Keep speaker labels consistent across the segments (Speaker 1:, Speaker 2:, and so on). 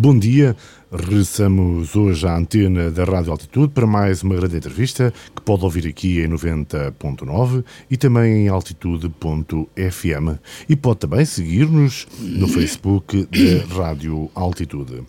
Speaker 1: Bom dia, regressamos hoje à antena da Rádio Altitude para mais uma grande entrevista que pode ouvir aqui em 90.9 e também em altitude.fm e pode também seguir-nos no Facebook da Rádio Altitude.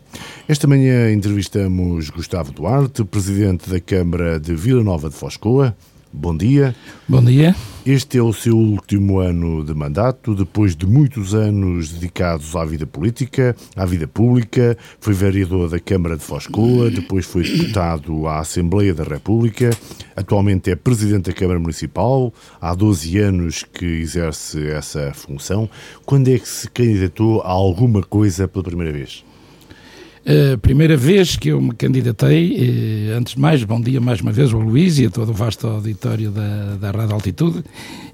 Speaker 1: Esta manhã entrevistamos Gustavo Duarte, Presidente da Câmara de Vila Nova de Foscoa, Bom dia.
Speaker 2: Bom dia.
Speaker 1: Este é o seu último ano de mandato, depois de muitos anos dedicados à vida política, à vida pública. Foi vereador da Câmara de Foscoa, depois foi deputado à Assembleia da República. Atualmente é presidente da Câmara Municipal. Há 12 anos que exerce essa função. Quando é que se candidatou a alguma coisa pela primeira vez?
Speaker 2: A primeira vez que eu me candidatei, eh, antes de mais, bom dia mais uma vez ao Luís e a todo o vasto auditório da, da Rádio Altitude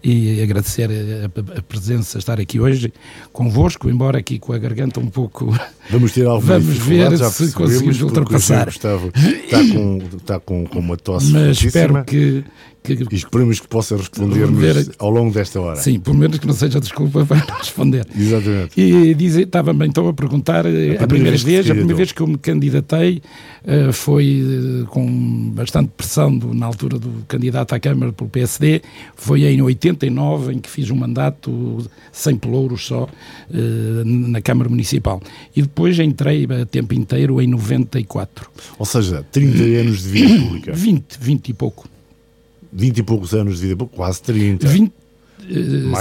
Speaker 2: e agradecer a, a, presença, estar aqui hoje convosco, embora aqui com a garganta um pouco.
Speaker 1: Vamos ter
Speaker 2: Vamos ver se conseguimos ultrapassar.
Speaker 1: Gustavo está com, está com, com uma tosse
Speaker 2: Mas espero que,
Speaker 1: que, e esperemos que possa responder-nos ao longo desta hora.
Speaker 2: Sim, pelo menos que não seja desculpa para responder.
Speaker 1: Exatamente.
Speaker 2: E estava-me então a perguntar, a, eh, a primeira, vez, vez a primeira vez que eu me candidatei uh, foi uh, com bastante pressão do, na altura do candidato à Câmara pelo PSD, foi em 89 em que fiz um mandato sem pelouros só uh, na Câmara Municipal. E depois entrei a tempo inteiro em 94.
Speaker 1: Ou seja, 30 anos de vida pública.
Speaker 2: 20, 20 e pouco.
Speaker 1: 20 e poucos anos de vida, quase 30.
Speaker 2: 20, uh,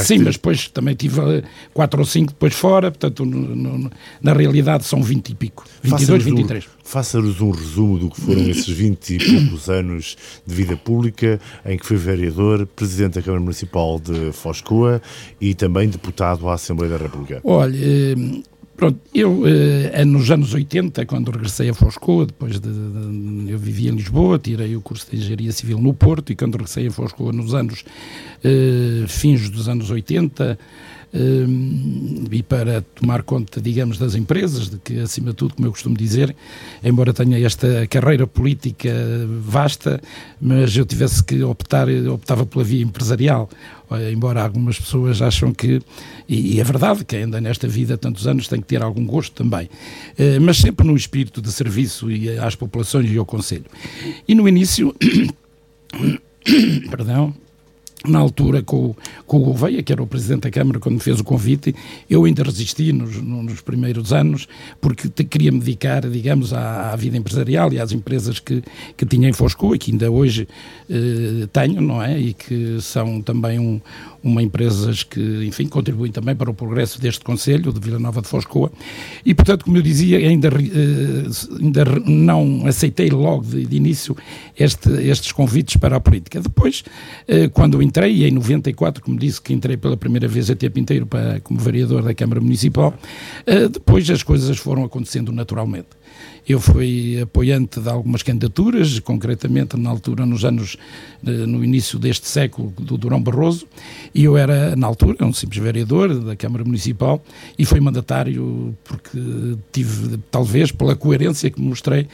Speaker 2: sim, 30. mas depois também tive 4 ou 5 depois fora, portanto, no, no, na realidade são 20 e pico. 22, 23. Um,
Speaker 1: Faça-nos um resumo do que foram esses 20 e poucos anos de vida pública, em que foi vereador, presidente da Câmara Municipal de Foscoa e também deputado à Assembleia da República.
Speaker 2: Olha. Pronto, eu eh, nos anos 80, quando regressei a Foscoa, depois de, de, eu vivia em Lisboa, tirei o curso de Engenharia Civil no Porto, e quando regressei a Foscoa nos anos eh, fins dos anos 80, e para tomar conta, digamos, das empresas, de que, acima de tudo, como eu costumo dizer, embora tenha esta carreira política vasta, mas eu tivesse que optar, optava pela via empresarial, embora algumas pessoas acham que, e é verdade, que ainda nesta vida há tantos anos tem que ter algum gosto também, eh, mas sempre no espírito de serviço e às populações e ao Conselho. E no início, perdão, na altura com, com o Gouveia, que era o Presidente da Câmara, quando me fez o convite, eu ainda resisti nos, nos primeiros anos, porque queria me dedicar, digamos, à, à, vida empresarial e às empresas que, que tinha em Foscoa e que ainda hoje eh, tenho, não é? E que são também um, uma empresas que, enfim, contribuem também para o progresso deste Conselho, de Vila Nova de Foscoa. E, portanto, como eu dizia, ainda, eh, ainda não aceitei logo de, de início este, estes convites para a política. Depois, eh, quando entrei, em 94, como disse que entrei pela primeira vez a tempo inteiro para, como vereador da Câmara Municipal, eh, depois as coisas foram acontecendo naturalmente. Eu fui apoiante de algumas candidaturas, concretamente na altura, nos anos, eh, no início deste século, do Durão Barroso, e eu era, na altura, um simples vereador da Câmara Municipal e fui mandatário porque tive, talvez, pela coerência que mostrei,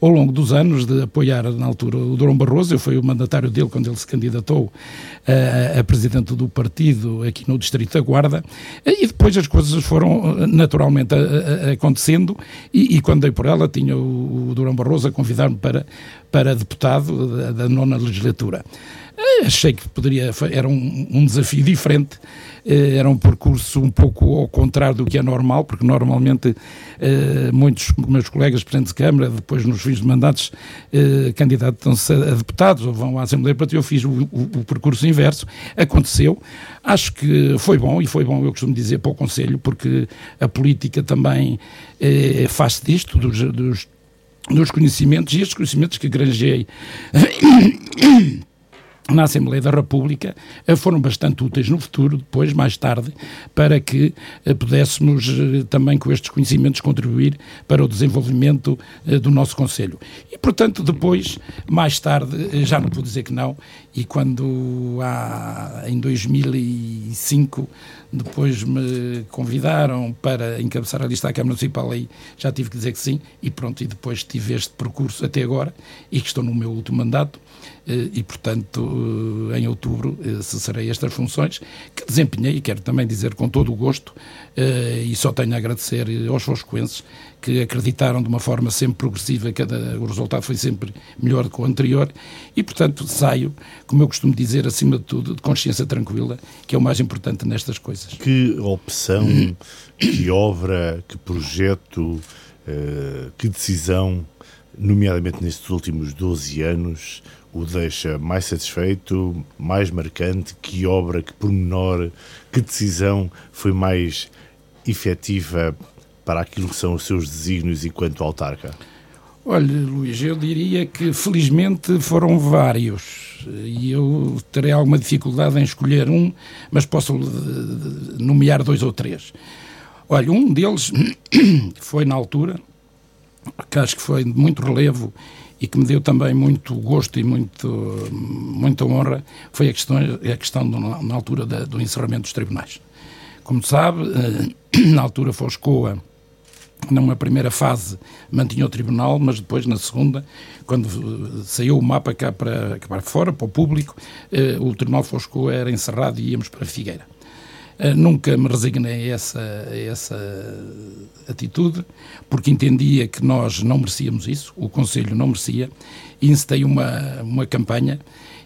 Speaker 2: ao longo dos anos de apoiar, na altura, o Durão Barroso, eu fui o mandatário dele quando ele se candidatou a, a presidente do partido aqui no Distrito da Guarda, e depois as coisas foram naturalmente a, a, acontecendo, e, e, quando dei por ela tinha o, o Durão Barroso a convidar-me para, para deputado da, da nona legislatura. Eh, achei que poderia, era um, um desafio diferente, eh, era um percurso um pouco ao contrário do que é normal, porque normalmente eh, muitos meus colegas presidentes de Câmara, depois nos fins de mandatos, candidatam-se a deputados ou vão à Assembleia para eu fiz o, o, o, percurso inverso, aconteceu, acho que foi bom, e foi bom, eu costumo dizer, para o Conselho, porque a política também faz-se disto, dos, dos, dos conhecimentos, e estes conhecimentos que granjei na Assembleia da República eh, foram bastante úteis no futuro, depois, mais tarde, para que eh, pudéssemos eh, também com estes conhecimentos contribuir para o desenvolvimento do nosso Conselho. E, portanto, depois, mais tarde, já não vou dizer que não, e quando há, em 2005 depois me convidaram para encabeçar a lista à Câmara Municipal, aí já tive que dizer que sim, e pronto, e depois tive este percurso até agora, e que estou no meu último mandato, e portanto, eh, em outubro, eh, cessarei estas funções, que desempenhei, e quero também dizer com todo o gosto, e só tenho a agradecer aos foscoenses, que acreditaram de uma forma sempre progressiva, cada, o resultado foi sempre melhor do que o anterior, e portanto saio, como eu costumo dizer, acima de tudo, de consciência tranquila, que é o mais importante nestas coisas.
Speaker 1: Que opção, que obra, que projeto, que decisão, nomeadamente nestes últimos 12 anos, o deixa mais satisfeito, mais marcante? Que obra, que pormenor, que decisão foi mais efetiva para aquilo que são os seus desígnios enquanto autarca?
Speaker 2: Olha, Luís, eu diria que felizmente foram vários e eu terei alguma dificuldade em escolher um, mas posso eh, nomear dois ou três. Olha, um deles foi na altura, que acho que foi de muito relevo e que me deu também muito gosto e muito, muita honra, foi a questão, a questão do, na altura da, do encerramento dos tribunais. Como sabe, eh, na altura Foscoa numa primeira fase mantinha o tribunal, mas depois na segunda, quando saiu o mapa cá para, cá para fora, para o público, eh, o tribunal Fosco era encerrado e íamos para Figueira. Eh, nunca me resignei a essa, a essa atitude, porque entendia que nós não merecíamos isso, o Conselho não merecia, e incitei uma, uma campanha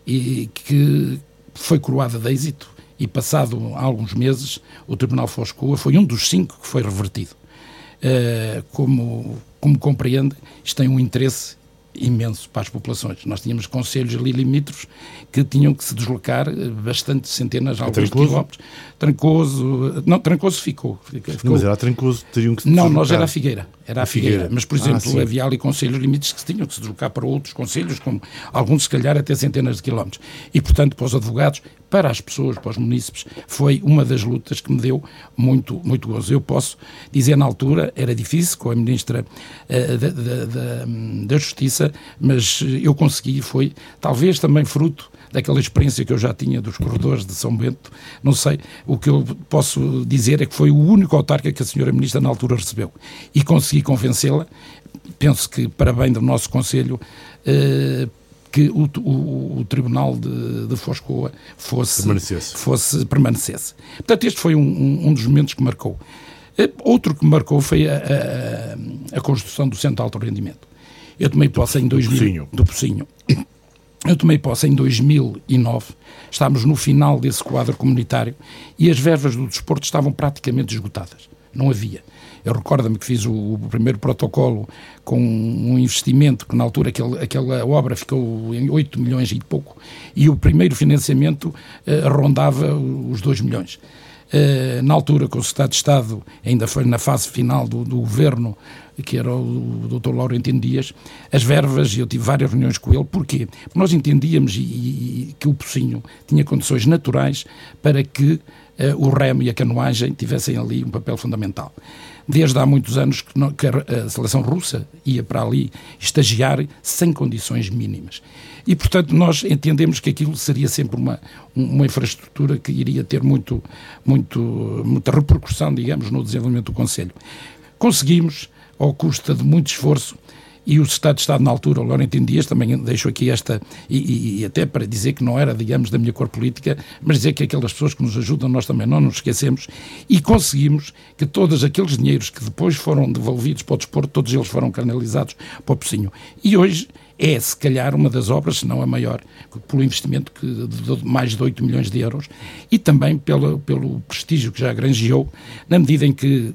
Speaker 2: e que foi coroada de êxito, e passado alguns meses, o Tribunal Foscoa foi um dos cinco que foi revertido. Uh, como, como compreende, isto tem um interesse imenso para as populações. Nós tínhamos conselhos ali limítrofes que tinham que se deslocar eh, bastante centenas, de alguns quilómetros. Trancoso, não, Trancoso ficou. ficou.
Speaker 1: Não, mas era Trancoso, teriam que se
Speaker 2: Não, nós era a Figueira. Era a Figueira. Figueira. Mas, por exemplo, ah, havia ali conselhos limites que se tinham que se deslocar para outros conselhos, como alguns, se calhar, até centenas de quilómetros. E, portanto, para os advogados, para as pessoas, para os munícipes, foi uma das lutas que me deu muito, muito gozo. Eu posso dizer, na altura, era difícil, com a Ministra uh, da, da, da, da Justiça, mas eu consegui, foi talvez também fruto daquela experiência que eu já tinha dos corredores de São Bento, não sei, o que eu posso dizer é que foi o único autarca que a senhora Ministra na altura recebeu e consegui convencê-la, penso que para bem do nosso Conselho, eh, que o, o, o, Tribunal de, de Foscoa fosse
Speaker 1: permanecesse.
Speaker 2: fosse permanecesse. Portanto, este foi um, um, um dos momentos que marcou. Eh, outro que marcou foi a, a, a construção do Centro de Alto Rendimento. Eu tomei posse em 2000, do Pocinho. Do Pocinho. Eu tomei posse em 2009, estávamos no final desse quadro comunitário e as verbas do desporto estavam praticamente esgotadas. Não havia. Eu recordo-me que fiz o, o, primeiro protocolo com um investimento que na altura aquele, aquela obra ficou em 8 milhões e pouco e o primeiro financiamento eh, rondava os 2 milhões. Eh, na altura, com o Secretário de Estado, ainda foi na fase final do, do governo, que era o, o Dr. Laurentino Dias, as verbas, e eu tive várias reuniões com ele, porquê? Porque nós entendíamos e, e, que o Pocinho tinha condições naturais para que uh, o remo e a canoagem tivessem ali um papel fundamental. Desde há muitos anos que, não, que a, seleção russa ia para ali estagiar sem condições mínimas. E, portanto, nós entendemos que aquilo seria sempre uma, uma infraestrutura que iria ter muito, muito, muita repercussão, digamos, no desenvolvimento do Conselho. Conseguimos, ao custo de muito esforço, e o Estado de Estado na altura, o Laurentino Dias, também deixo aqui esta, e, e, até para dizer que não era, digamos, da minha cor política, mas dizer que aquelas pessoas que nos ajudam, nós também não nos esquecemos, e conseguimos que todos aqueles dinheiros que depois foram devolvidos para o desporto, todos eles foram canalizados para o Pocinho. E hoje é, se calhar, uma das obras, se não a maior, pelo investimento que, de mais de 8 milhões de euros e também pelo, pelo prestígio que já granjeou, na medida em que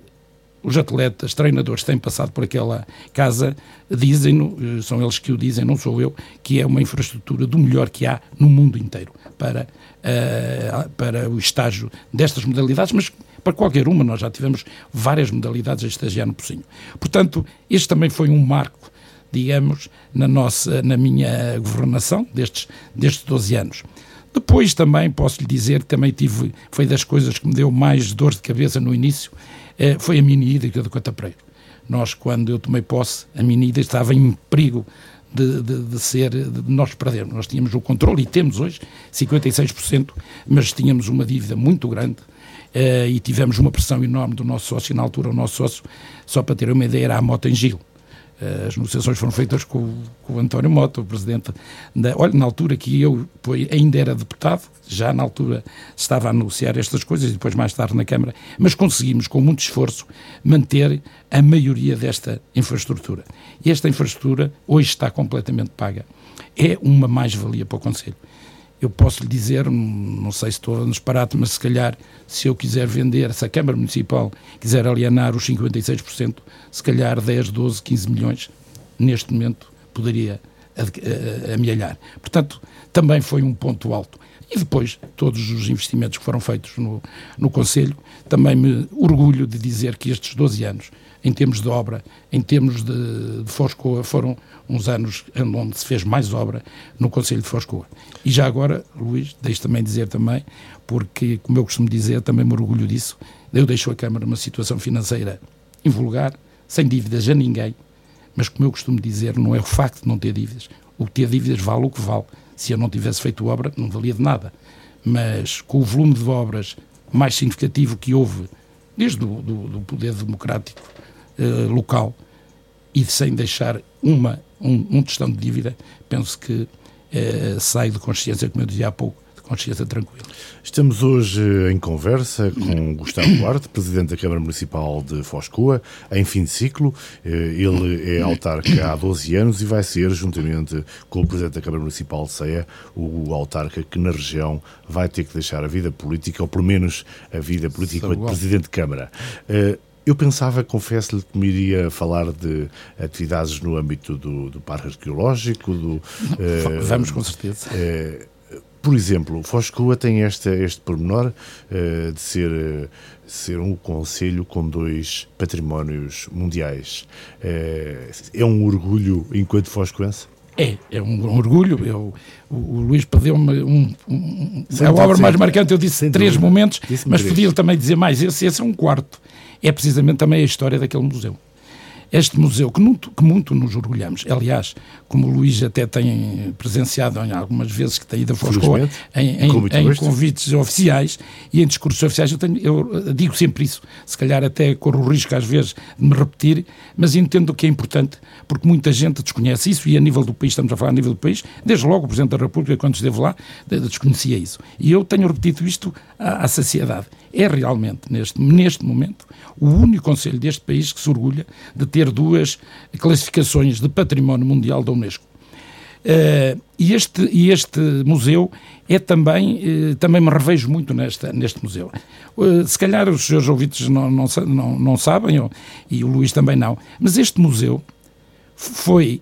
Speaker 2: os atletas, treinadores têm passado por aquela casa, dizem, são eles que o dizem, não sou eu, que é uma infraestrutura do melhor que há no mundo inteiro para, uh, para o estágio destas modalidades, mas para qualquer uma, nós já tivemos várias modalidades a estagiar no Pocinho. Portanto, este também foi um marco digamos, na, nossa, na minha governação destes, destes 12 anos. Depois também posso lhe dizer que também tive, foi das coisas que me deu mais dor de cabeça no início, eh, foi a mini hídrica do Catapreiro. Nós, quando eu tomei posse, a mini hídrica estava em perigo de, de, de, ser, de nós perdermos. Nós tínhamos o controle, e temos hoje, 56%, mas tínhamos uma dívida muito grande uh, e tivemos uma pressão enorme do nosso sócio, na altura o nosso sócio, só para ter uma ideia, era a Mota em Gil. Uh, as negociações foram feitas com, com, o António Mota, o presidente. Da, olha, na altura que eu ainda era deputado, já na altura estava a anunciar estas coisas e depois mais tarde na Câmara, mas conseguimos, com muito esforço, manter a maioria desta infraestrutura. E esta infraestrutura hoje está completamente paga. É uma mais-valia para o Conselho eu posso lhe dizer, não sei se estou a disparate, mas se calhar, se eu quiser vender, se a Câmara Municipal quiser alienar os 56%, se calhar 10, 12, 15 milhões, neste momento, poderia amealhar. Portanto, também foi um ponto alto. E depois, todos os investimentos que foram feitos no, no Conselho, também me orgulho de dizer que estes 12 anos em termos de obra, em termos de, de Foscoa, foram uns anos onde se fez mais obra no Conselho de Foscoa. E já agora, Luís, deixe também dizer também, porque, como eu costumo dizer, também me orgulho disso, eu deixo a Câmara numa situação financeira invulgar, sem dívidas a ninguém, mas como eu costumo dizer, não é o facto de não ter dívidas. O ter dívidas vale o que vale. Se eu não tivesse feito obra, não valia de nada. Mas com o volume de obras mais significativo que houve, desde o do poder democrático uh, local e sem deixar uma, um, um tostão de dívida, penso que uh, sai de consciência, como eu dizia há pouco, de consciência tranquila.
Speaker 1: Estamos hoje em conversa com Gustavo Duarte, Presidente da Câmara Municipal de Foscoa, em fim de ciclo. Eh, ele é autarca há 12 anos e vai ser, juntamente com o Presidente da Câmara Municipal de Ceia, o autarca que na região vai ter que deixar a vida política, ou pelo menos a vida política como Presidente de Câmara. Eu pensava, confesso-lhe, que me iria falar de atividades no âmbito do, do parque arqueológico. Do,
Speaker 2: uh, Vamos, com certeza. Uh,
Speaker 1: por exemplo, Foscoa tem este, este pormenor uh, de ser, ser um conselho com dois patrimónios mundiais. é um orgulho enquanto foscoense?
Speaker 2: É, é um, orgulho. Eu, o, o Luís perdeu-me um, um, um a obra mais marcante. Eu disse três momentos, mas podia também dizer mais. Esse, esse é um quarto é precisamente também a história daquele museu. Este museu, que muito, que muito nos orgulhamos, aliás, como o Luís até tem presenciado em algumas vezes que tem ido a Foscoa, em, em, em convites oficiais e em discursos oficiais, eu, tenho, eu, digo sempre isso, se calhar até corro o risco às vezes de me repetir, mas entendo que é importante, porque muita gente desconhece isso e a nível do país, estamos a falar a nível do país, desde logo o Presidente da República, quando esteve lá, desconhecia isso. E eu tenho repetido isto à, à saciedade. É realmente, neste, neste momento, o único Conselho deste país que se orgulha de ter duas classificações de património mundial da Unesco. Uh, e, este, este museu é também, uh, também me revejo muito nesta, neste museu. Uh, se calhar os seus ouvintes não, não, não, não sabem, ou, e o Luís também não, mas este museu foi,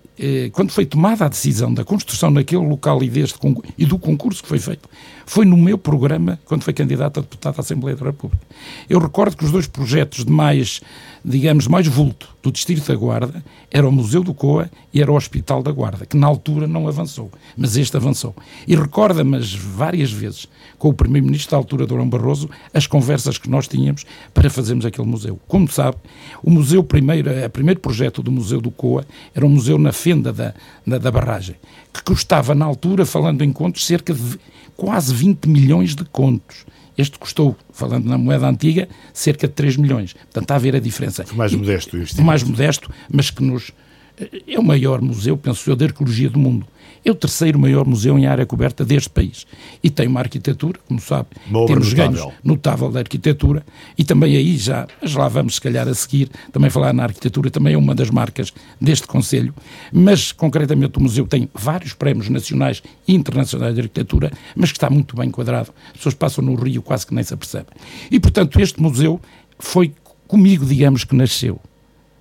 Speaker 2: quando foi tomada a decisão da construção naquele local e, deste, e do concurso que foi feito, foi no meu programa quando foi candidato a deputado à Assembleia da República. Eu recordo que os dois projetos de mais, digamos, mais vulto do Distrito da Guarda era o Museu do Coa e era o Hospital da Guarda, que na altura não avançou, mas este avançou. E recorda-me várias vezes com o Primeiro-Ministro da altura, Durão Barroso, as conversas que nós tínhamos para fazermos aquele museu. Como sabe, o museu primeiro, o primeiro projeto do Museu do Coa era um museu na fenda da, da, da barragem, que custava na altura, falando em contos, cerca de quase 20 milhões de contos. Este custou, falando na moeda antiga, cerca de 3 milhões. Portanto, está a ver a diferença.
Speaker 1: Foi mais modesto
Speaker 2: este. Mais modesto, mas que nos. Eh, é o maior museu, penso eu, de arqueologia do mundo. É o terceiro maior museu em área coberta deste país. E tem uma arquitetura, como sabe, uma temos notável. ganhos notável da arquitetura. E também aí já, já lá vamos, se calhar, a seguir, também falar na arquitetura, também é uma das marcas deste Conselho. Mas, concretamente, o museu tem vários prémios nacionais e internacionais de arquitetura, mas que está muito bem enquadrado. As pessoas passam no Rio quase que nem se apercebem. E, portanto, este museu foi comigo, digamos, que nasceu.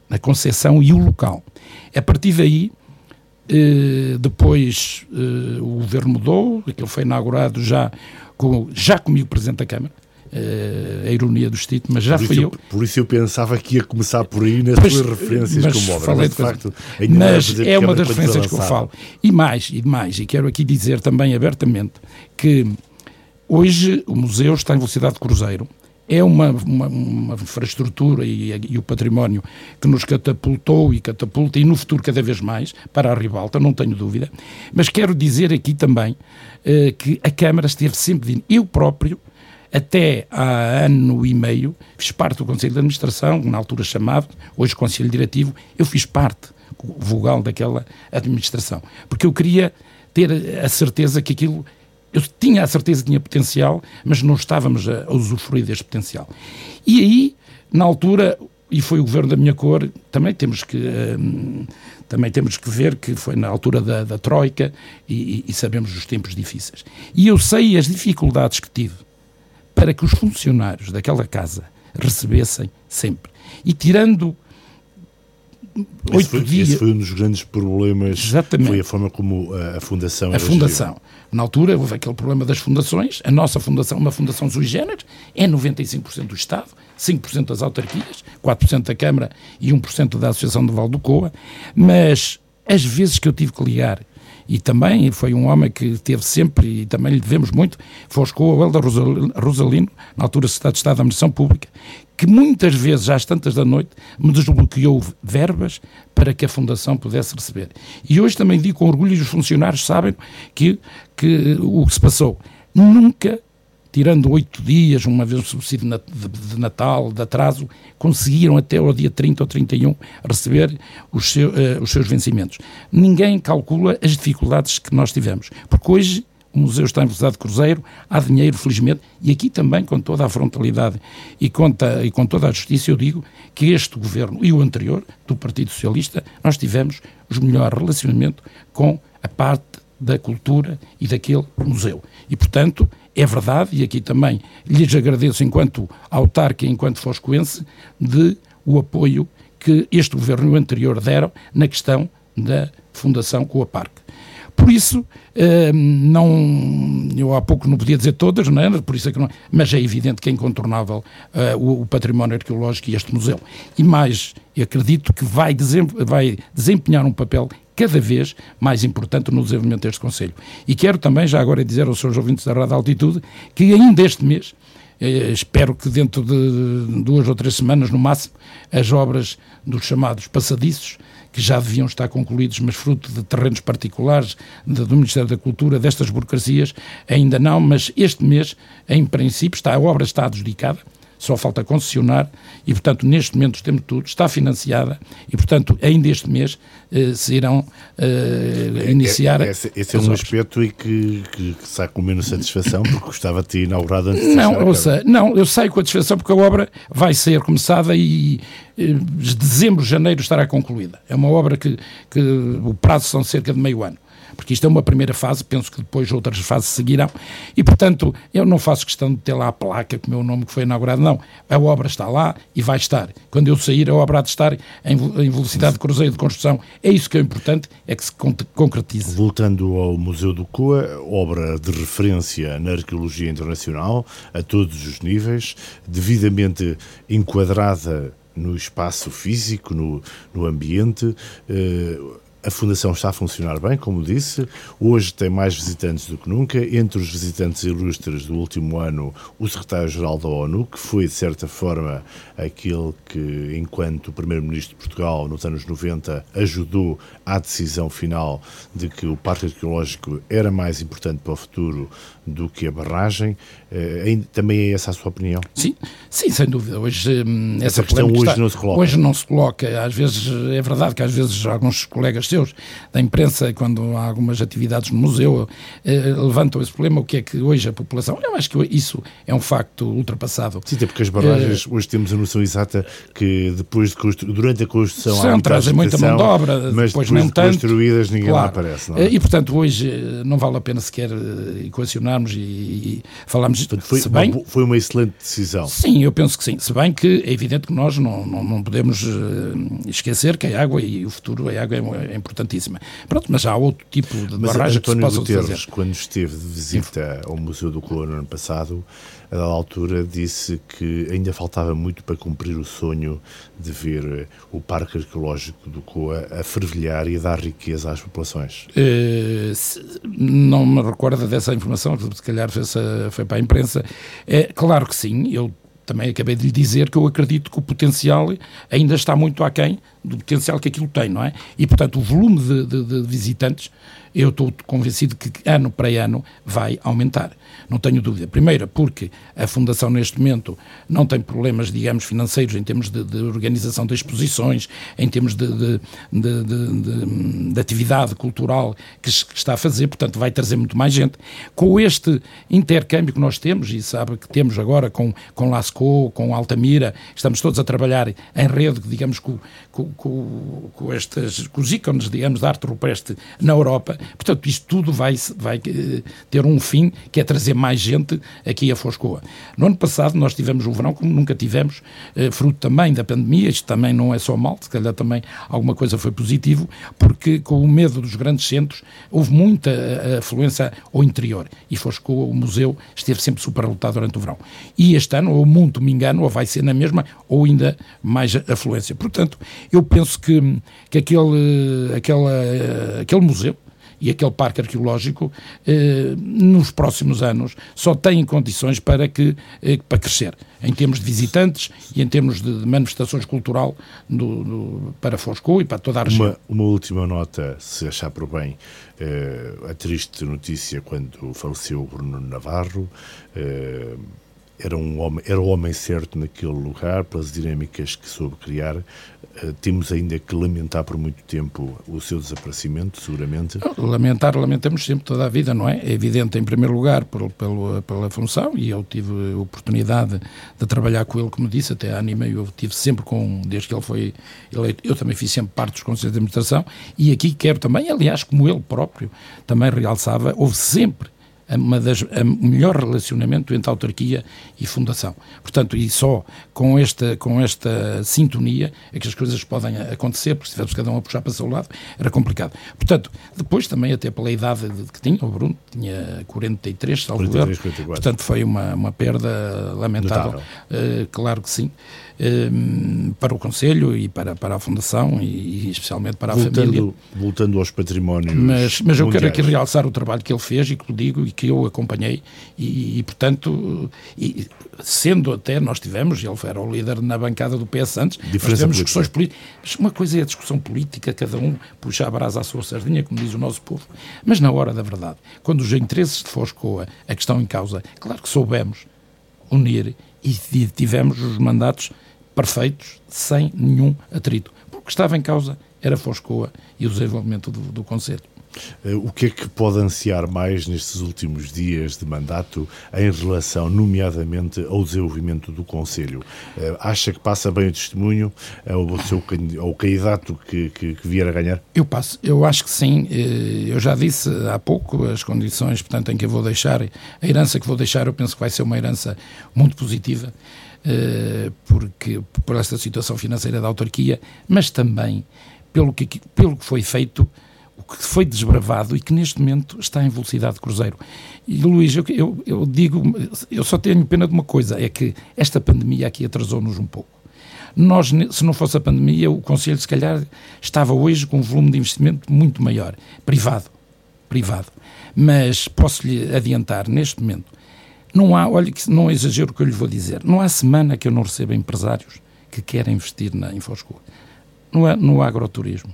Speaker 2: Na concepção e o local. A partir daí Uh, depois uh, o governo mudou, aquilo foi inaugurado já, com, já comigo Presidente da Câmara. Uh, a ironia do títulos, mas já fui eu.
Speaker 1: Por isso eu pensava que ia começar por aí nas suas referências
Speaker 2: mas
Speaker 1: como obra.
Speaker 2: Falei mas, de facto, mas é uma das referências que eu falo. E mais, e mais, e quero aqui dizer também abertamente que hoje o museu está em velocidade de cruzeiro é uma, uma, uma infraestrutura e, e, o património que nos catapultou e catapulta, e no futuro cada vez mais, para a ribalta, não tenho dúvida. Mas quero dizer aqui também uh, que a Câmara esteve sempre. Eu próprio até há ano e meio, fiz parte do Conselho de Administração, na altura chamado, hoje Conselho Diretivo, eu fiz parte vogal daquela administração, porque eu queria ter a certeza que aquilo eu tinha a certeza que tinha potencial, mas não estávamos a, usufruir deste potencial. E aí, na altura, e foi o governo da minha cor, também temos que, hum, também temos que ver que foi na altura da, da Troika e, e, sabemos os tempos difíceis. E eu sei as dificuldades que tive para que os funcionários daquela casa recebessem sempre. E tirando oito dias.
Speaker 1: Esse foi um dos grandes problemas. Exatamente. Foi a forma como a, a Fundação
Speaker 2: A Fundação. Na altura houve aquele problema das fundações. A nossa fundação, uma fundação sui generis, é 95% do Estado, 5% das autarquias, 4% da Câmara e 1% da Associação de Val do Coa. Mas as vezes que eu tive que ligar e também foi um homem que teve sempre, e também lhe devemos muito, Foscou, o Helder Rosalino, na altura Secretário de Estado da Administração Pública, que muitas vezes, às tantas da noite, me desbloqueou verbas para que a Fundação pudesse receber. E hoje também digo com orgulho, e os funcionários sabem que, que o que se passou. Nunca tirando oito dias, uma vez o subsídio de Natal, de atraso, conseguiram até ao dia 30 ou 31 receber os, seu, uh, os seus vencimentos. Ninguém calcula as dificuldades que nós tivemos, porque hoje o museu está em velocidade de cruzeiro, há dinheiro, felizmente, e aqui também, com toda a frontalidade e com, e com toda a justiça, eu digo que este governo e o anterior, do Partido Socialista, nós tivemos os melhores relacionamentos com a parte da cultura e daquele museu. E, portanto, é verdade, e aqui também lhes agradeço enquanto autarca, enquanto foscoense, de o apoio que este governo anterior deram na questão da fundação com a Parque. Por isso, eh, não, eu há pouco não podia dizer todas, não é? Por isso é que não, mas é evidente que é incontornável uh, o, património arqueológico e este museu. E mais, acredito que vai, vai desempenhar um papel cada vez mais importante no desenvolvimento deste Conselho. E quero também, já agora, dizer aos seus ouvintes da Rádio Altitude que ainda este mês, eh, espero que dentro de duas ou três semanas, no máximo, as obras dos chamados passadiços, que já deviam estar concluídos, mas fruto de terrenos particulares de, do Ministério da Cultura, destas burocracias, ainda não, mas este mês, em princípio, está, a obra está adjudicada, só falta concessionar e, portanto, neste momento temos tudo, está financiada e, portanto, ainda este mês eh, se irão eh, iniciar.
Speaker 1: É, esse, esse é um obras. aspecto e que, que, que, sai com menos satisfação porque gostava de ter inaugurado antes
Speaker 2: de Não, ouça, não, eu saio com a satisfação porque a obra vai ser começada e eh, dezembro, janeiro estará concluída. É uma obra que, que o prazo são cerca de meio ano porque isto é uma primeira fase, penso que depois outras fases seguirão, e portanto eu não faço questão de ter lá a placa com o meu nome que foi inaugurado, não. A obra está lá e vai estar. Quando eu sair, a obra há de estar em, velocidade de cruzeiro de construção. É isso que é importante, é que se concretize.
Speaker 1: Voltando ao Museu do Coa, obra de referência na arqueologia internacional, a todos os níveis, devidamente enquadrada no espaço físico, no, no ambiente. Eh, a Fundação está a funcionar bem, como disse. Hoje tem mais visitantes do que nunca. Entre os visitantes ilustres do último ano, o secretário-geral da ONU, que foi, de certa forma, aquele que, enquanto Primeiro-Ministro de Portugal, nos anos 90, ajudou à decisão final de que o Parque Arqueológico era mais importante para o futuro do que a barragem. Eh, também é essa a sua opinião?
Speaker 2: Sim, sim sem dúvida. Hoje, hum,
Speaker 1: essa, essa questão hoje está, não se coloca.
Speaker 2: Hoje não se coloca. Às vezes, é verdade que às vezes alguns colegas seus da imprensa, quando há algumas atividades no museu, eh, levantam esse problema. O que é que hoje a população. Eu acho que isso é um facto ultrapassado.
Speaker 1: Sim, até porque as barragens, hoje temos a noção exata que depois de constru... durante a construção.
Speaker 2: São, trazem muita mão de obra,
Speaker 1: mas depois, depois não de tanto. construídas ninguém claro. lá aparece. É?
Speaker 2: E portanto, hoje não vale a pena sequer equacionar e, e falámos
Speaker 1: Portanto, foi, bem, foi uma excelente decisão.
Speaker 2: Sim, eu penso que sim. Se bem que é evidente que nós não, não, não podemos uh, esquecer que a água e o futuro, a água é, é importantíssima. Pronto, mas há outro tipo de mas barragem que se possa Guterres, fazer.
Speaker 1: quando esteve de visita ao Museu do Coro no ano passado, a dada altura disse que ainda faltava muito para cumprir o sonho de ver o Parque Arqueológico do Coa a fervilhar e a dar riqueza às populações.
Speaker 2: Uh, não me recordo dessa informação, se calhar foi, foi para a imprensa. É, claro que sim, eu também acabei de lhe dizer que eu acredito que o potencial ainda está muito aquém do potencial que aquilo tem, não é? E, portanto, o volume de, de, de visitantes, eu estou convencido que ano para ano vai aumentar. Não tenho dúvida. Primeiro, porque a Fundação, neste momento, não tem problemas, digamos, financeiros em termos de, de organização de exposições, em termos de, de, de atividade cultural que, que, está a fazer, portanto, vai trazer muito mais gente. Com este intercâmbio que nós temos, e sabe que temos agora com, com Lascaux, com Altamira, estamos todos a trabalhar em rede, digamos, com, com, com, com, estes, com os ícones, digamos, da arte rupestre na Europa. Portanto, isto tudo vai, vai eh, ter um fim que é trazer mais gente aqui a Foscoa. No ano passado nós tivemos o verão como nunca tivemos, eh, fruto também da pandemia, isto também não é só mal, se calhar também alguma coisa foi positivo, porque com o medo dos grandes centros houve muita eh, afluência ao interior e Foscoa, o museu, esteve sempre superlotado durante o verão. E este ano, ou muito me engano, ou vai ser na mesma, ou ainda mais afluência. Portanto, eu penso que, que aquele, aquela, eh, aquele museu, e aquele parque arqueológico, eh, nos próximos anos, só tem condições para, que, eh, para crescer, em termos de visitantes e em termos de, manifestações cultural do, do, para Foscou e para toda a região.
Speaker 1: Uma, uma última nota, se achar por bem, eh, a triste notícia quando faleceu o Bruno Navarro. Era um homem, era o homem certo naquele lugar, pelas dinâmicas que soube criar. Uh, temos ainda que lamentar por muito tempo o seu desaparecimento, seguramente.
Speaker 2: Lamentar, lamentamos sempre toda a vida, não é? É evidente, em primeiro lugar, por, pelo, pela função, e eu tive a oportunidade de trabalhar com ele, como disse, até a Anima, eu tive sempre com, desde que ele foi eleito, eu também fiz sempre parte dos conselhos de administração, e aqui quero também, aliás, como ele próprio também realçava, houve sempre uma das, o melhor relacionamento entre autarquia e fundação. Portanto, e só com esta, com esta sintonia é que as coisas podem acontecer, porque se tivéssemos cada um a puxar para o seu lado, era complicado. Portanto, depois também, até pela idade que tinha, o Bruno tinha 43, salvo 43, 44. portanto foi uma, uma perda lamentável. Uh, claro que sim. Ehm, para o Conselho e para, para a Fundação e, especialmente para a
Speaker 1: voltando,
Speaker 2: família.
Speaker 1: Voltando aos patrimónios.
Speaker 2: Mas, mas eu quero aqui realçar o trabalho que ele fez e que lhe digo e que eu acompanhei e, e portanto, e, sendo até nós tivemos, ele era o líder na bancada do PS antes, Diferença nós tivemos discussões políticas. Mas uma coisa é a discussão política, cada um puxa a brasa à sua sardinha, como diz o nosso povo. Mas na hora da verdade, quando os interesses de Foscoa, a questão em causa, claro que soubemos unir e tivemos os mandatos perfeitos, sem nenhum atrito. Porque estava em causa era Foscoa e o desenvolvimento do, do Conselho.
Speaker 1: Eh, o que é que pode ansiar mais nestes últimos dias de mandato em relação, nomeadamente, ao desenvolvimento do Conselho? Eh, acha que passa bem o testemunho ao, seu, ao candidato que, que, que, vier a ganhar?
Speaker 2: Eu passo, eu acho que sim. Eh, eu já disse há pouco as condições, portanto, em que eu vou deixar, a herança que vou deixar, eu penso que vai ser uma herança muito positiva. Porque, por esta situação financeira da autarquia, mas também pelo que, pelo que foi feito que foi desbravado e que neste momento está em velocidade de cruzeiro. E Luís, eu, eu, eu digo, eu só tenho pena de uma coisa, é que esta pandemia aqui atrasou-nos um pouco. Nós, se não fosse a pandemia, o Conselho, se calhar, estava hoje com um volume de investimento muito maior, privado, privado. Mas posso-lhe adiantar, neste momento, não há, olha que não exagero o que eu lhe vou dizer, não há semana que eu não receba empresários que querem investir na Infoscoa, no, no agroturismo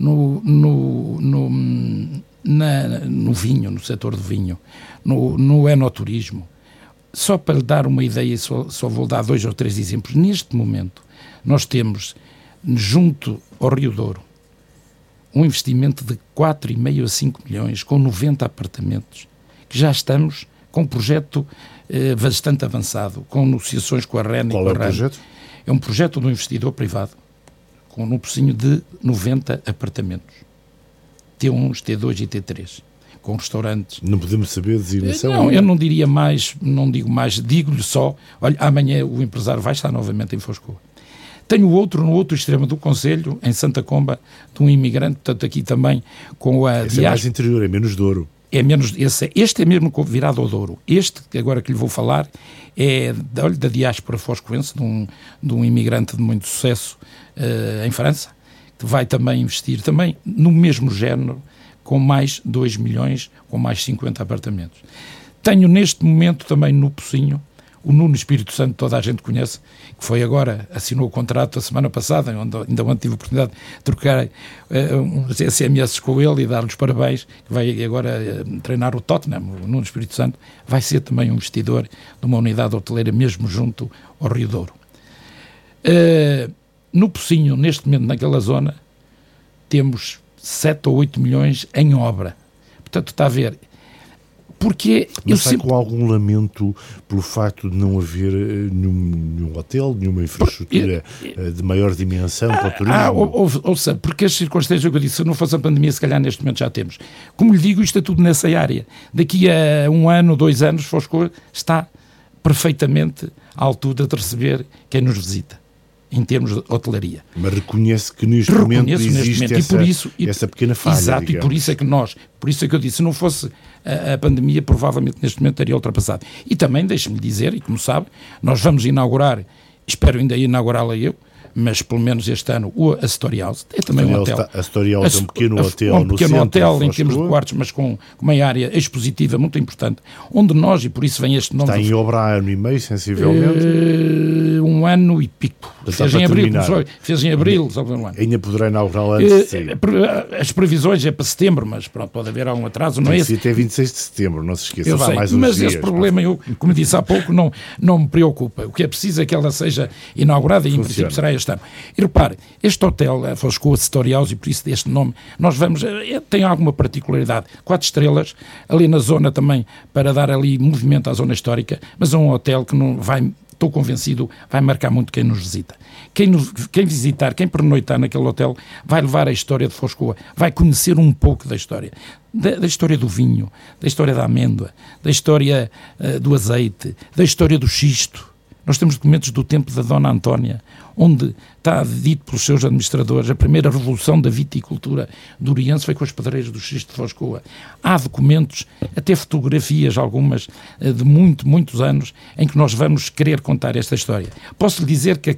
Speaker 2: no, no, no, na, no vinho, no setor do vinho, no, no enoturismo. Só para lhe dar uma ideia, só, só vou dar dois ou três exemplos. Neste momento, nós temos, junto ao Rio Douro, um investimento de 4,5 a 5 milhões, com 90 apartamentos, que já estamos com um projeto eh, bastante avançado, com negociações com a REN
Speaker 1: Qual
Speaker 2: e
Speaker 1: com a é o projeto?
Speaker 2: É um projeto de um investidor privado com um pocinho de 90 apartamentos. T1, T2 e T3 com restaurantes.
Speaker 1: Não podemos saber a designação?
Speaker 2: Não, eu não diria mais, não digo mais, digo-lhe só, olha, amanhã o empresário vai estar novamente em Foscoa. Tenho outro no outro extremo do Conselho, em Santa Comba, de um imigrante, portanto aqui também com a
Speaker 1: Esse é mais interior, é menos Douro.
Speaker 2: É menos, esse, é, este é mesmo virado ao Douro. Este, agora que lhe vou falar, é da, da diáspora foscoense, de um, de um imigrante de muito sucesso uh, em França, que vai também investir também no mesmo género, com mais 2 milhões, com mais 50 apartamentos. Tenho neste momento também no Pocinho o Nuno Espírito Santo, toda a gente conhece, que foi agora, assinou o contrato a semana passada, onde ainda ontem tive a oportunidade de trocar uh, uns SMS com ele e dar-lhes parabéns, que vai agora uh, treinar o Tottenham, o Nuno Espírito Santo, vai ser também um investidor de uma unidade hoteleira mesmo junto ao Rio Douro. Uh, no Pocinho, neste momento, naquela zona, temos 7 ou 8 milhões em obra. Portanto, está a ver, porque
Speaker 1: Mas eu sempre... com algum lamento pelo facto de não haver eh, nenhum, nenhum hotel, nenhuma infraestrutura uh, de maior dimensão para o turismo?
Speaker 2: Ah, ou, ou, ou seja, porque as circunstâncias que eu disse, se não fosse a pandemia, se calhar neste momento já temos. Como lhe digo, isto é tudo nessa área. Daqui a um ano, dois anos, Fosco está perfeitamente à altura de receber quem nos visita em termos de hotelaria.
Speaker 1: Mas reconhece que neste Reconheço momento existe neste momento. Essa, e por isso, e, essa pequena falha.
Speaker 2: Exato,
Speaker 1: digamos.
Speaker 2: e por isso é que nós, por isso é que eu disse, se não fosse a, a pandemia, provavelmente neste momento teria ultrapassado. E também, deixe-me dizer, e como sabe, nós vamos inaugurar, espero ainda inaugurá-la eu, mas pelo menos este ano o Astoria House é também um hotel.
Speaker 1: Está, Astoria House é um pequeno hotel
Speaker 2: um pequeno
Speaker 1: no
Speaker 2: hotel
Speaker 1: centro,
Speaker 2: em termos de quartos, mas com, uma área expositiva muito importante, onde nós, e por isso vem este nome...
Speaker 1: Está em obra há ano e meio, sensivelmente?
Speaker 2: Uh, um ano e pico. Fez em, abril, fez em abril,
Speaker 1: sabe um ano. Ainda poderá inaugurar antes uh,
Speaker 2: As previsões é para setembro, mas pronto, pode haver algum atraso, não é esse?
Speaker 1: até 26 de setembro, não se esqueça.
Speaker 2: Eu sei,
Speaker 1: mais
Speaker 2: mas
Speaker 1: dias,
Speaker 2: esse problema, eu, como disse há pouco, não, não me preocupa. O que é preciso é que ela seja inaugurada e, em princípio, será este ano. E repare, este hotel, a Foscoa Storyhouse, e por isso deste nome, nós vamos, eh, tem alguma particularidade. Quatro estrelas, ali na zona também, para dar ali movimento à zona histórica, mas é um hotel que não vai estou convencido, vai marcar muito quem nos visita. Quem, nos, quem visitar, quem pernoitar naquele hotel, vai levar a história de Foscoa, vai conhecer um pouco da história. Da, da história do vinho, da história da amêndoa, da história uh, do azeite, da história do xisto. Nós temos documentos do tempo da Dona Antónia, onde está dito pelos seus administradores, a primeira revolução da viticultura do Oriente foi com as pedreiras do Xisto de Foscoa. Há documentos, até fotografias, algumas eh, de muito, muitos anos, em que nós vamos querer contar esta história. Posso lhe dizer que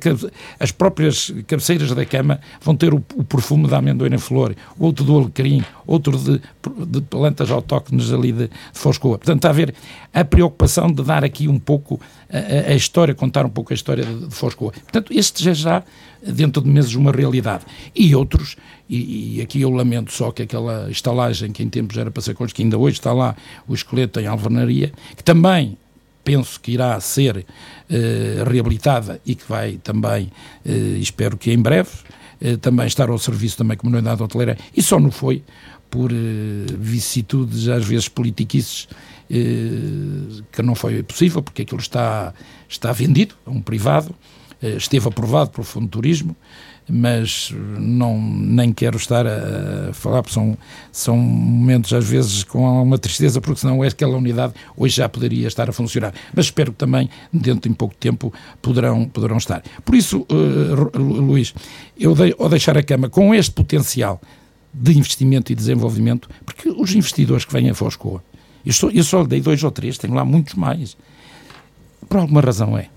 Speaker 2: as próprias cabeceiras da cama vão ter o, o perfume da amendoeira em flor, outro do alecrim, outro de, de plantas autóctones ali de, de Foscoa. Portanto, está a ver a preocupação de dar aqui um pouco a, a história, contar um pouco a história de, Foscoa. Portanto, este já já dentro de meses uma realidade. E outros, e, e, aqui eu lamento só que aquela estalagem que em tempos era para ser construída, que ainda hoje está lá, o esqueleto em alvenaria, que também penso que irá ser eh, reabilitada e que vai também, eh, espero que em breve, eh, também estar ao serviço também como unidade hoteleira, e só não foi por vicissitudes, às vezes politiquices, que não foi possível, porque aquilo está, está vendido a um privado, eh, esteve aprovado pelo Fundo de Turismo, mas não, nem quero estar a, falar, porque são, são momentos às vezes com uma tristeza, porque senão aquela unidade hoje já poderia estar a funcionar. Mas espero que também, dentro de pouco tempo, poderão, poderão estar. Por isso, uh, Luís, eu de, ao deixar a Cama com este potencial de investimento e desenvolvimento, porque os investidores que vêm a Foscoa, eu, eu só dei dois ou três, tenho lá muitos mais. Por alguma razão é.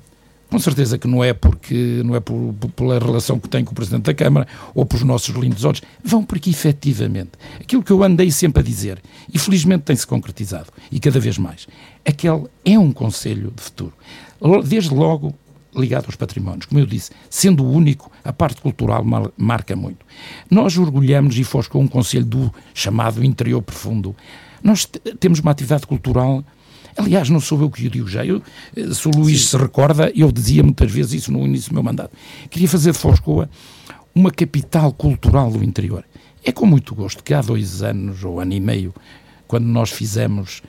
Speaker 2: Com certeza que não é porque não é por, por, pela relação que tem com o Presidente da Câmara ou pelos nossos lindos olhos, vão porque efetivamente aquilo que eu andei sempre a dizer, e felizmente tem-se concretizado, e cada vez mais, aquele é um conselho de futuro. Desde logo ligado aos patrimónios, como eu disse, sendo o único, a parte cultural marca muito. Nós orgulhamos e fomos com um conselho do chamado interior profundo. Nós temos uma atividade cultural Aliás, não sou eu que o digo já. Eu, eh, se o Luís Sim. se recorda, eu dizia muitas vezes isso no início do meu mandato. Queria fazer de Foscoa uma capital cultural do interior. É com muito gosto que há dois anos ou ano e meio, quando nós fizemos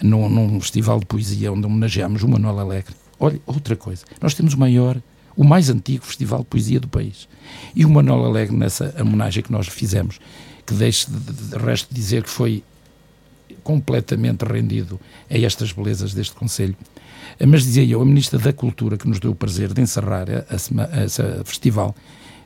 Speaker 2: num, num festival de poesia onde homenageámos o Manuel Alegre, olha, outra coisa, nós temos o maior, o mais antigo festival de poesia do país. E o Manuel Alegre, nessa homenagem que nós fizemos, que deixe de, de, de resto dizer que foi completamente rendido a estas belezas deste Conselho. Mas dizia eu, a Ministra da Cultura, que nos deu o prazer de encerrar esse festival,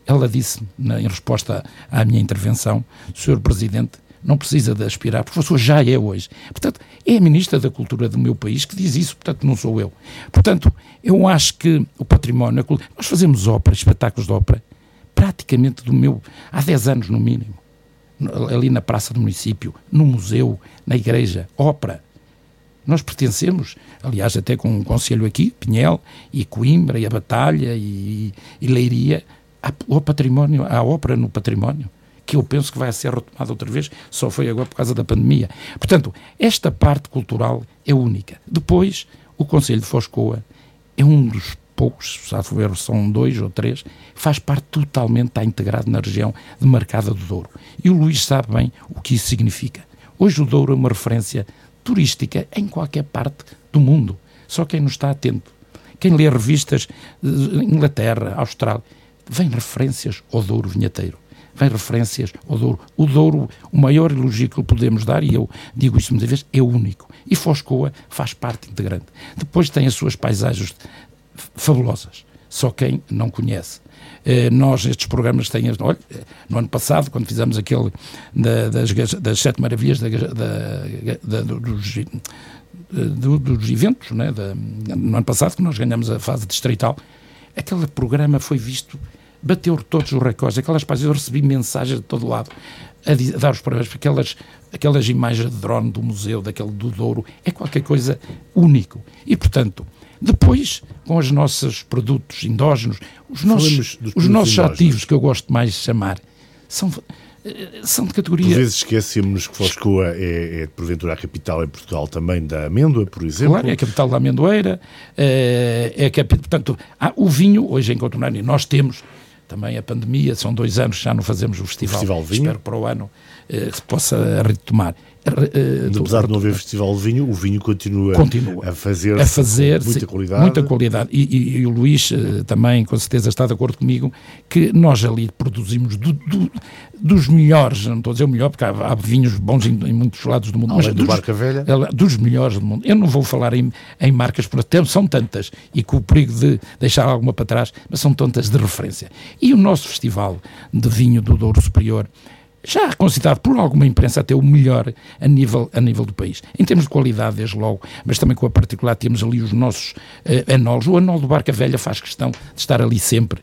Speaker 2: ela disse, em resposta à minha intervenção, Sr. Presidente, não precisa de aspirar, porque senhor já é hoje. Portanto, é a Ministra da Cultura do meu país que diz isso, portanto, não sou eu. Portanto, eu acho que o património, nós fazemos ópera, espetáculos de ópera, praticamente do meu, há 10 anos no mínimo ali na praça do município, no museu, na igreja, ópera. Nós pertencemos, aliás, até com um conselho aqui, Pinhel, e Coimbra, e a Batalha, e, e Leiria, ao património, à ópera no património que eu penso que vai ser retomada outra vez, só foi agora por causa da pandemia. Portanto, esta parte cultural é única. Depois, o Conselho de Foscoa é um dos poucos, salvo erro, são dois ou três, faz parte totalmente, está integrado na região de Marcada do Douro. E o Luís sabe bem o que isso significa. Hoje o Douro é uma referência turística em qualquer parte do mundo. Só quem não está atento. Quem lê revistas Inglaterra, Austrália, vem referências ao Douro vinheteiro vem referências ao Douro. O Douro, o maior elogio que lhe podemos dar, e eu digo isso muitas vezes, é único. E Foscoa faz parte integrante. Depois tem as suas paisagens fabulosas. Só quem não conhece. Eh, nós, estes programas têm. Olha, no ano passado, quando fizemos aquele da, das, das, Sete Maravilhas da, da, dos, dos, eventos, né, no ano passado, que nós ganhamos a fase distrital, aquele programa foi visto bateu todos os recordes, aquelas páginas, eu recebi mensagens de todo lado a, a dar os parabéns, porque aquelas, aquelas imagens de drone do museu, daquele do Douro, é qualquer coisa único. E, portanto, depois, com os nossos produtos endógenos, os nossos, os nossos ativos, que eu gosto mais de chamar, são, eh, são de categoria...
Speaker 1: Por vezes esquecemos que Foscoa é, é, porventura, a capital em Portugal também da amêndoa, por exemplo.
Speaker 2: Claro, é a capital da amendoeira, é, é a capital, portanto, há, o vinho, hoje em Contornânia, nós temos também a pandemia, são dois anos que já não fazemos o festival. O festival Vinho. Espero para o ano eh, se possa retomar.
Speaker 1: Uh, apesar de não haver festival de vinho, o vinho continua,
Speaker 2: continua
Speaker 1: a fazer,
Speaker 2: a fazer
Speaker 1: muita qualidade.
Speaker 2: Muita qualidade. E, e, e o Luís também, com certeza, está de acordo comigo que nós ali produzimos do, do, dos melhores, não estou a dizer o melhor, porque há, há vinhos bons em, em, muitos lados do mundo,
Speaker 1: Além mas do dos, Barca Velha.
Speaker 2: dos melhores do mundo. Eu não vou falar em, em marcas, porque são tantas, e com o perigo de deixar alguma para trás, mas são tantas de referência. E o nosso festival de vinho do Douro Superior já considerado por alguma imprensa até o melhor a nível, a nível do país. Em termos de qualidade, desde logo, mas também com a particular, temos ali os nossos uh. O anol do Barca Velha faz questão de estar ali sempre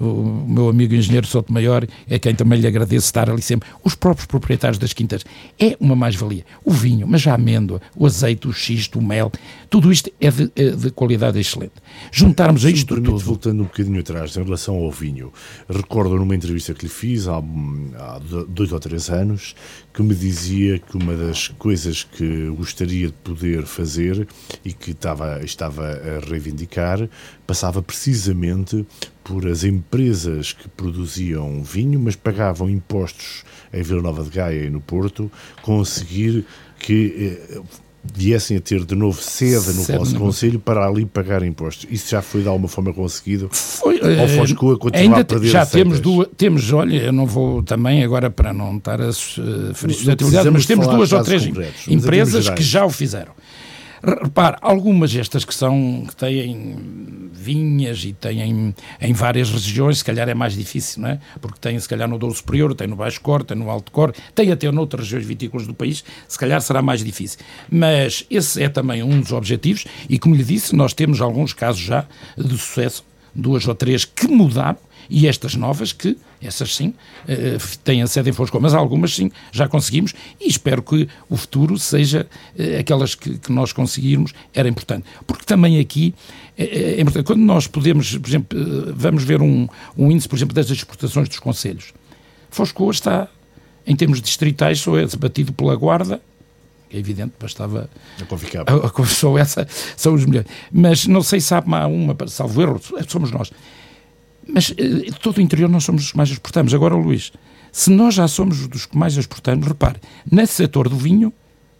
Speaker 2: o meu amigo engenheiro Soto Maior é quem também lhe agradeço estar ali sempre, os próprios proprietários das quintas. É uma mais-valia. O vinho, mas a amêndoa, o azeite, o xisto, o mel, tudo isto é de, é de qualidade excelente. Juntarmos a isto permite, tudo...
Speaker 1: Voltando um bocadinho atrás, em relação ao vinho, recordo numa entrevista que lhe fiz há, há dois ou três anos, que me dizia que uma das coisas que gostaria de poder fazer e que estava, estava a reivindicar passava precisamente por as empresas que produziam vinho, mas pagavam impostos em Vila Nova de Gaia e no Porto, conseguir que eh, viessem a ter de novo sede no sede vosso no... Conselho para ali pagar impostos. Isso já foi de alguma forma conseguido?
Speaker 2: Foi.
Speaker 1: Ou eh, Foscoa continua a perder
Speaker 2: Já temos duas, temos, olha, eu não vou também agora para não estar a uh, ferir suscetibilidade, mas temos duas ou três empresas que já o fizeram. Repare, algumas destas que são, que têm vinhas e têm em várias regiões, se calhar é mais difícil, não é? Porque tem, se calhar, no Douro Superior, tem no Baixo Cor, tem no Alto Cor, tem até noutras regiões vitícolas do país, se calhar será mais difícil. Mas esse é também um dos objetivos e, como lhe disse, nós temos alguns casos já de sucesso, duas ou três que mudaram e estas novas que, essas sim, eh, têm a sede em Foscou, mas algumas sim, já conseguimos e espero que o futuro seja eh, aquelas que, que nós conseguirmos, era importante. Porque também aqui é, é importante, quando nós podemos, por exemplo, eh, vamos ver um, um índice, por exemplo, das exportações dos conselhos. Foscoa está, em termos distritais, só é batido pela Guarda, é evidente, bastava. A, a, só essa são os melhores. Mas não sei se há uma, salvo erro, somos nós. Mas uh, todo o interior nós somos os que mais exportamos. Agora, Luís, se nós já somos dos que mais exportamos, repare, nesse setor do vinho,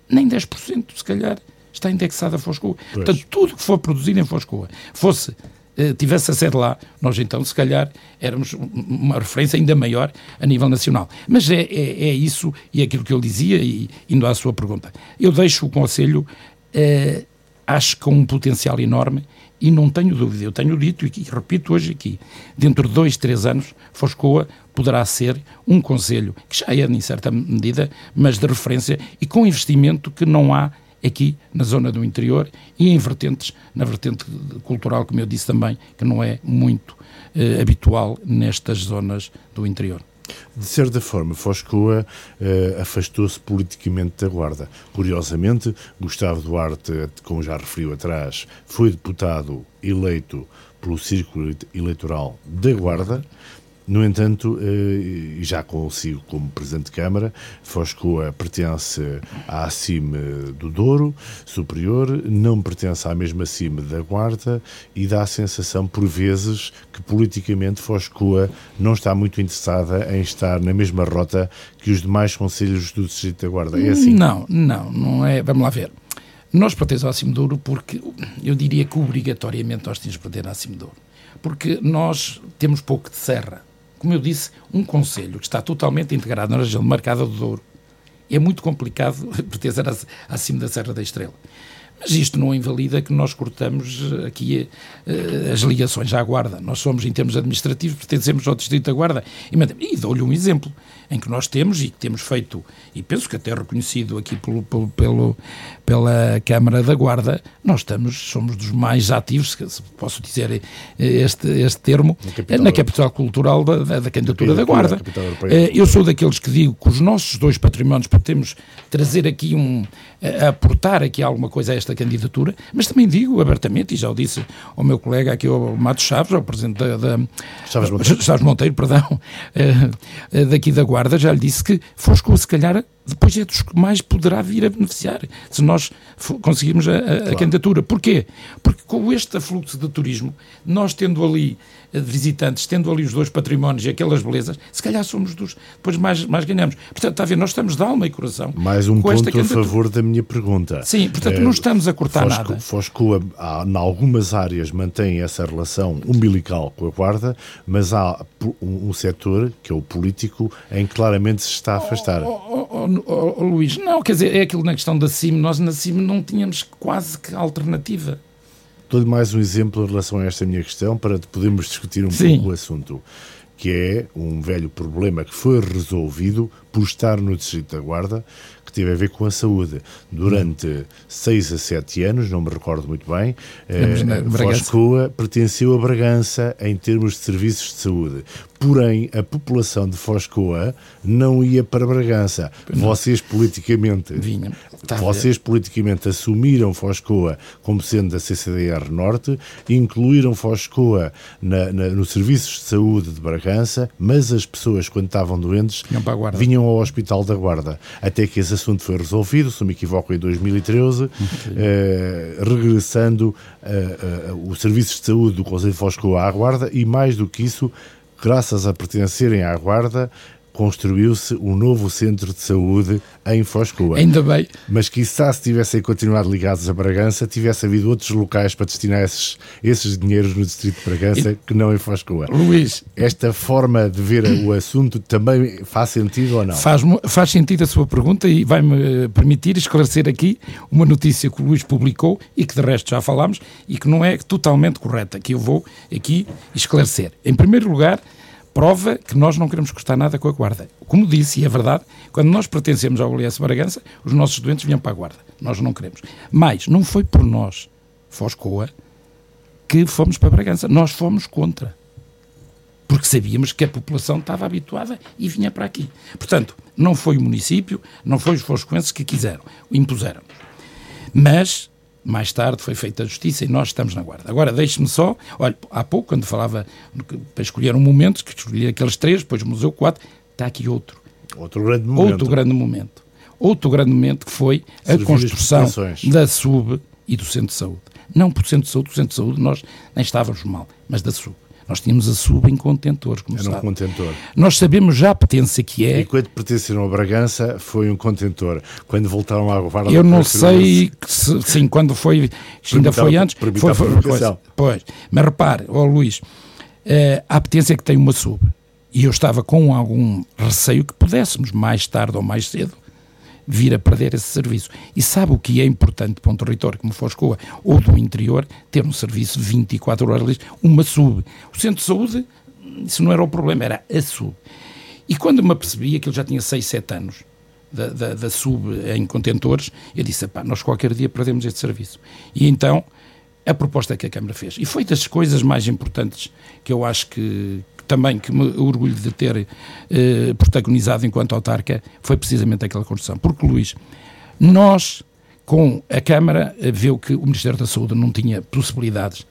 Speaker 2: nem 10% se calhar está indexado a Foscoa. Pois. Portanto, tudo que for produzido em Foscoa, fosse uh, tivesse a sede lá, nós então, se calhar, éramos uma referência ainda maior a nível nacional. Mas é, é, é isso e é aquilo que eu dizia, e indo à sua pergunta. Eu deixo o Conselho, uh, acho que com um potencial enorme, e não tenho dúvida, eu tenho dito e repito hoje aqui, dentro de dois, três anos, Foscoa poderá ser um conselho, que já é em certa medida, mas de referência e com investimento que não há aqui na zona do interior e em vertentes, na vertente cultural, como eu disse também, que não é muito eh, habitual nestas zonas do interior.
Speaker 1: De certa forma, Foscoa uh, afastou-se politicamente da Guarda. Curiosamente, Gustavo Duarte, como já referiu atrás, foi deputado eleito pelo Círculo Eleitoral da Guarda, no entanto, eh, e já consigo como Presidente de Câmara, Foscoa pertence à acima do Douro Superior, não pertence à mesma acima da Guarda e dá a sensação, por vezes, que politicamente Foscoa não está muito interessada em estar na mesma rota que os demais conselhos do Distrito da Guarda. É assim?
Speaker 2: Não, não, não é. Vamos lá ver. Nós pertencemos ao Acimo Douro porque eu diria que obrigatoriamente nós temos de perder ao Acimo Douro. Porque nós temos pouco de serra como eu disse, um conselho que está totalmente integrado na região marcada do Douro, é muito complicado pertencer acima da Serra da Estrela. Mas isto não invalida que nós cortamos aqui uh, as ligações à Guarda. Nós somos, em termos administrativos, pertencemos ao Distrito da Guarda. E, e dou-lhe um exemplo em que nós temos e que temos feito, e penso que até reconhecido aqui pelo, pelo, pelo pela Câmara da Guarda, nós estamos, somos dos mais ativos, se posso dizer este, este termo, na capital, na capital cultural da, da, da candidatura da Guarda. Eh, eu sou daqueles que digo que os nossos dois patrimónios podemos trazer aqui um, aportar aqui alguma coisa a esta candidatura, mas também digo abertamente, e já o disse ao meu colega aqui, ao Mato Chaves, ao presidente da, da
Speaker 1: Chaves, Monteiro.
Speaker 2: Chaves Monteiro, perdão, eh, daqui da Guarda, já lhe disse que Fosco, se calhar, depois é dos que mais poderá vir a beneficiar, se nós conseguirmos a, a, claro. candidatura. Porquê? Porque com este fluxo de turismo, nós tendo ali eh, visitantes, tendo ali os dois patrimónios e aquelas belezas, se calhar somos dos depois mais, mais ganhamos. Portanto, está a ver, nós estamos de alma e coração.
Speaker 1: Mais um ponto a favor da minha pergunta.
Speaker 2: Sim, portanto, é, não estamos a cortar
Speaker 1: Fosco,
Speaker 2: nada.
Speaker 1: Foscoa, em algumas áreas, mantém essa relação umbilical com a Guarda, mas há um, um setor, que é o político, em que claramente se está a afastar. Oh,
Speaker 2: oh, oh, oh, oh, Luís, não, quer dizer, é aquilo na questão da CIM, nós na CIM não tínhamos quase que alternativa.
Speaker 1: Dou-lhe mais um exemplo em relação a esta minha questão para podermos discutir um Sim. pouco o assunto, que é um velho problema que foi resolvido por estar no Distrito da Guarda, teve a ver com a saúde. Durante seis a sete anos, não me recordo muito bem, eh, Foscoa pertenceu a Bragança em termos de serviços de saúde. Porém, a população de Foscoa não ia para Bragança. Vocês politicamente,
Speaker 2: Vinha.
Speaker 1: Tá vocês politicamente assumiram Foscoa como sendo da CCDR Norte, incluíram Foscoa na, na, no serviços de saúde de Bragança, mas as pessoas quando estavam doentes vinham ao Hospital da Guarda. Até que esse assunto foi resolvido, se não me equivoco, em 2013, eh, regressando eh, eh, os serviços de saúde do Conselho de Foscoa à Guarda e mais do que isso graças a pertencerem à Guarda, construiu-se um novo centro de saúde em Foscoa.
Speaker 2: Ainda bem.
Speaker 1: Mas quizá se tivessem continuado ligados a Bragança, tivesse havido outros locais para destinar esses, esses dinheiros no distrito de Bragança e... que não em Foscoa.
Speaker 2: Luís.
Speaker 1: Esta forma de ver o assunto também faz sentido ou não?
Speaker 2: Faz, faz sentido a sua pergunta e vai-me permitir esclarecer aqui uma notícia que o Luís publicou e que de resto já falámos e que não é totalmente correta, que eu vou aqui esclarecer. Em primeiro lugar, prova que nós não queremos custar nada com a Guarda. Como disse, e é verdade, quando nós pertencemos ao OLS Bragança, os nossos doentes vinham para a Guarda. Nós não queremos. Mas não foi por nós, Foscoa, que fomos para Bragança. Nós fomos contra. Porque sabíamos que a população estava habituada e vinha para aqui. Portanto, não foi o município, não foi os foscoenses que quiseram, impuseram. Mas mais tarde foi feita a justiça e nós estamos na guarda. Agora, deixe-me só, olha, há pouco, quando falava para escolher um momento, que escolhi aqueles três, depois o Museu 4, está aqui outro.
Speaker 1: Outro grande momento.
Speaker 2: Outro grande momento. Outro grande momento que foi a construção da SUB e do Centro de Saúde. Não por Centro de Saúde, do Centro de Saúde nós nem estávamos mal, mas da SUB. Nós tínhamos a sub em contentores, como Era
Speaker 1: um contentor.
Speaker 2: Nós sabemos já a potência que é.
Speaker 1: E quando pertenceram a Bragança, foi um contentor. Quando voltaram a Guarda...
Speaker 2: Eu não sei, se, sim, quando foi, ainda foi antes... Foi, foi, foi, pois, mas repare, ó oh, Luís, uh, a potência que tem uma sub, e eu estava com algum receio que pudéssemos, mais tarde ou mais cedo, vir a perder esse serviço. E sabe o que é importante para um território como Foscoa ou do interior? Ter um serviço de 24 horas, uma sub. O centro de saúde, isso não era o problema, era a sub. E quando me apercebi, aquilo já tinha 6, 7 anos, da, da, da, sub em contentores, eu disse, pá, nós qualquer dia perdemos este serviço. E então, a proposta que a Câmara fez. E foi das coisas mais importantes que eu acho que, também que me orgulho de ter eh, protagonizado enquanto autarca foi precisamente aquela construção. Porque, Luís, nós, com a Câmara, eh, viu que o Ministério da Saúde não tinha possibilidades,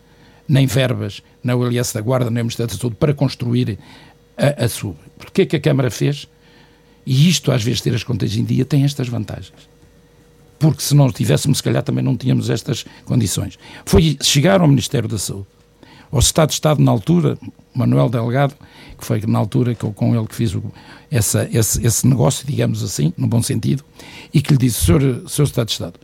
Speaker 2: nem verbas, na OLS da Guarda, nem o Ministério da Saúde, para construir a, a SUB. Porque é que a Câmara fez? E isto, às vezes, ter as contas em dia tem estas vantagens. Porque se não tivéssemos, se calhar também não tínhamos estas condições. Foi chegar ao Ministério da Saúde, ao Estado de Estado na altura, Manuel Delgado, que foi na altura que eu, com ele que fiz o, essa, esse, esse, negócio, digamos assim, no bom sentido, e que lhe disse, Senhor, Senhor Estado de Estado,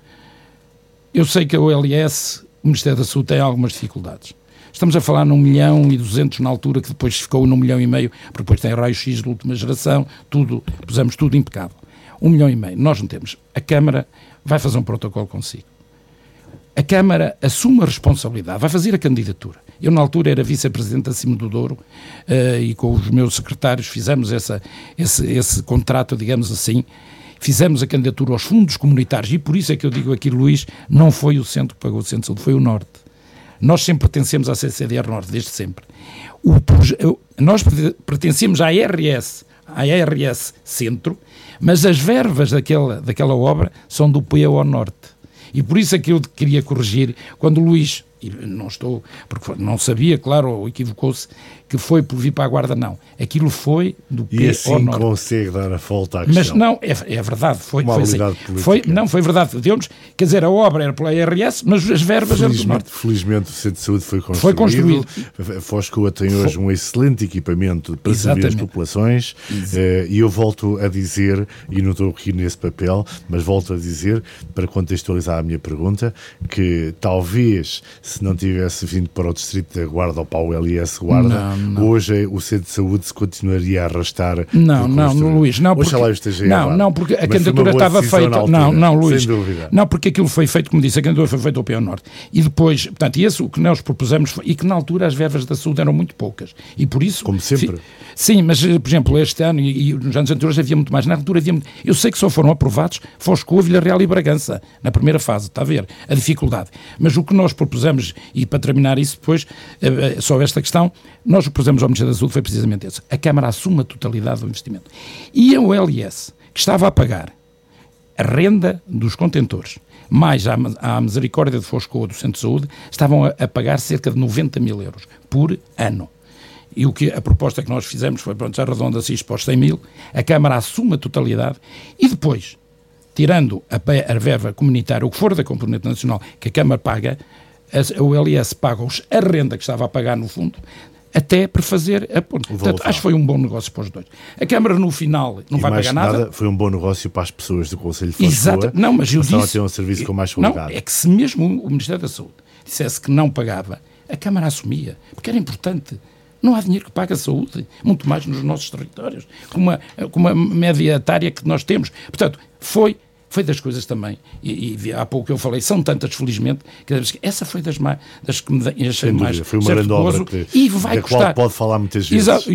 Speaker 2: eu sei que a OLS, o Ministério da Saúde, tem algumas dificuldades. Estamos a falar num milhão e duzentos na altura, que depois ficou num milhão e meio, porque depois tem raio-x de última geração, tudo, pusemos tudo impecável. Um milhão e meio. Nós não temos. A Câmara vai fazer um protocolo consigo. A Câmara assume a responsabilidade, vai fazer a candidatura. Eu, na altura, era vice-presidente acima do Douro uh, e com os meus secretários fizemos essa, esse, esse contrato, digamos assim, fizemos a candidatura aos fundos comunitários e por isso é que eu digo aqui, Luís, não foi o centro que pagou o centro de saúde, foi o Norte. Nós sempre pertencemos à CCDR Norte, desde sempre. O, nós pertencemos à RS, à RS Centro, mas as verbas daquela, daquela obra são do PO Norte. E por isso é que eu queria corrigir, quando o Luís não estou, porque não sabia, claro, ou equivocou-se, que foi por vir para a Guarda, não. Aquilo foi do
Speaker 1: P E assim consegue dar a volta à questão.
Speaker 2: Mas não, é, é verdade, foi,
Speaker 1: Uma
Speaker 2: foi assim. Foi, não, foi verdade. Deu-nos, quer dizer, a obra era pela IRS, mas as verbas eram do Norte.
Speaker 1: Felizmente o Centro de Saúde foi construído. Foi construído. A Foscoa tem hoje foi. um excelente equipamento para servir as populações uh, e eu volto a dizer, e não estou aqui nesse papel, mas volto a dizer, para contextualizar a minha pergunta, que talvez se não tivesse vindo para o Distrito da Guarda ou para o LS Guarda, não, não. hoje o Centro de Saúde se continuaria a arrastar.
Speaker 2: Não, não, Luís, não. Porque,
Speaker 1: esteja
Speaker 2: não, não, porque a candidatura estava feita. Não, não, Luís. Não, porque aquilo foi feito, como disse, a candidatura foi feita ao Pio Norte. E depois, portanto, esse o que nós propusemos foi, e que na altura as verbas da saúde eram muito poucas. E por isso.
Speaker 1: Como sempre.
Speaker 2: Sim, mas, por exemplo, este ano e, e nos anos anteriores havia muito mais. Na altura havia muito, Eu sei que só foram aprovados Foscou, Vila Real e Bragança, na primeira fase, está a ver? A dificuldade. Mas o que nós propusemos e para terminar isso depois, eh, eh, só esta questão, nós o que pusemos ao Ministério da Saúde foi precisamente esse. A Câmara assume a totalidade do investimento. E a OLS, que estava a pagar a renda dos contentores, mais a, a Misericórdia de Foscoa do Centro de Saúde, estavam a, a pagar cerca de 90 mil euros por ano. E o que a proposta que nós fizemos foi, pronto, já arredonda-se isto para os 100 mil, a Câmara assume a totalidade e depois, tirando a, a verba comunitária, o que for da componente nacional que a Câmara paga, a, o LS paga-os a renda que estava a pagar no fundo, até para fazer a ponte. Portanto, acho que foi um bom negócio para os dois. A Câmara, no final, não e vai pagar nada. nada.
Speaker 1: Foi um bom negócio para as pessoas do Conselho de Exato.
Speaker 2: Não, mas eu disse...
Speaker 1: a ter um serviço com mais qualidade.
Speaker 2: Não, é que se mesmo o Ministério da Saúde dissesse que não pagava, a Câmara assumia, porque era importante. Não há dinheiro que pague a saúde, muito mais nos nossos territórios, com uma, com uma média etária que nós temos. Portanto, foi foi das coisas também, e, e há pouco eu falei, são tantas, felizmente, que essa foi das, mais, das que me achei mais.
Speaker 1: Foi uma grande obra que,
Speaker 2: e vai da custar.
Speaker 1: qual pode falar muitas vezes.
Speaker 2: Exato,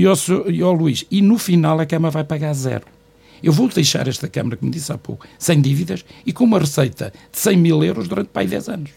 Speaker 2: e ao, Luís, e no final a Câmara vai pagar zero. Eu vou deixar esta Câmara, como disse há pouco, sem dívidas e com uma receita de 100 mil euros durante pai 10 anos.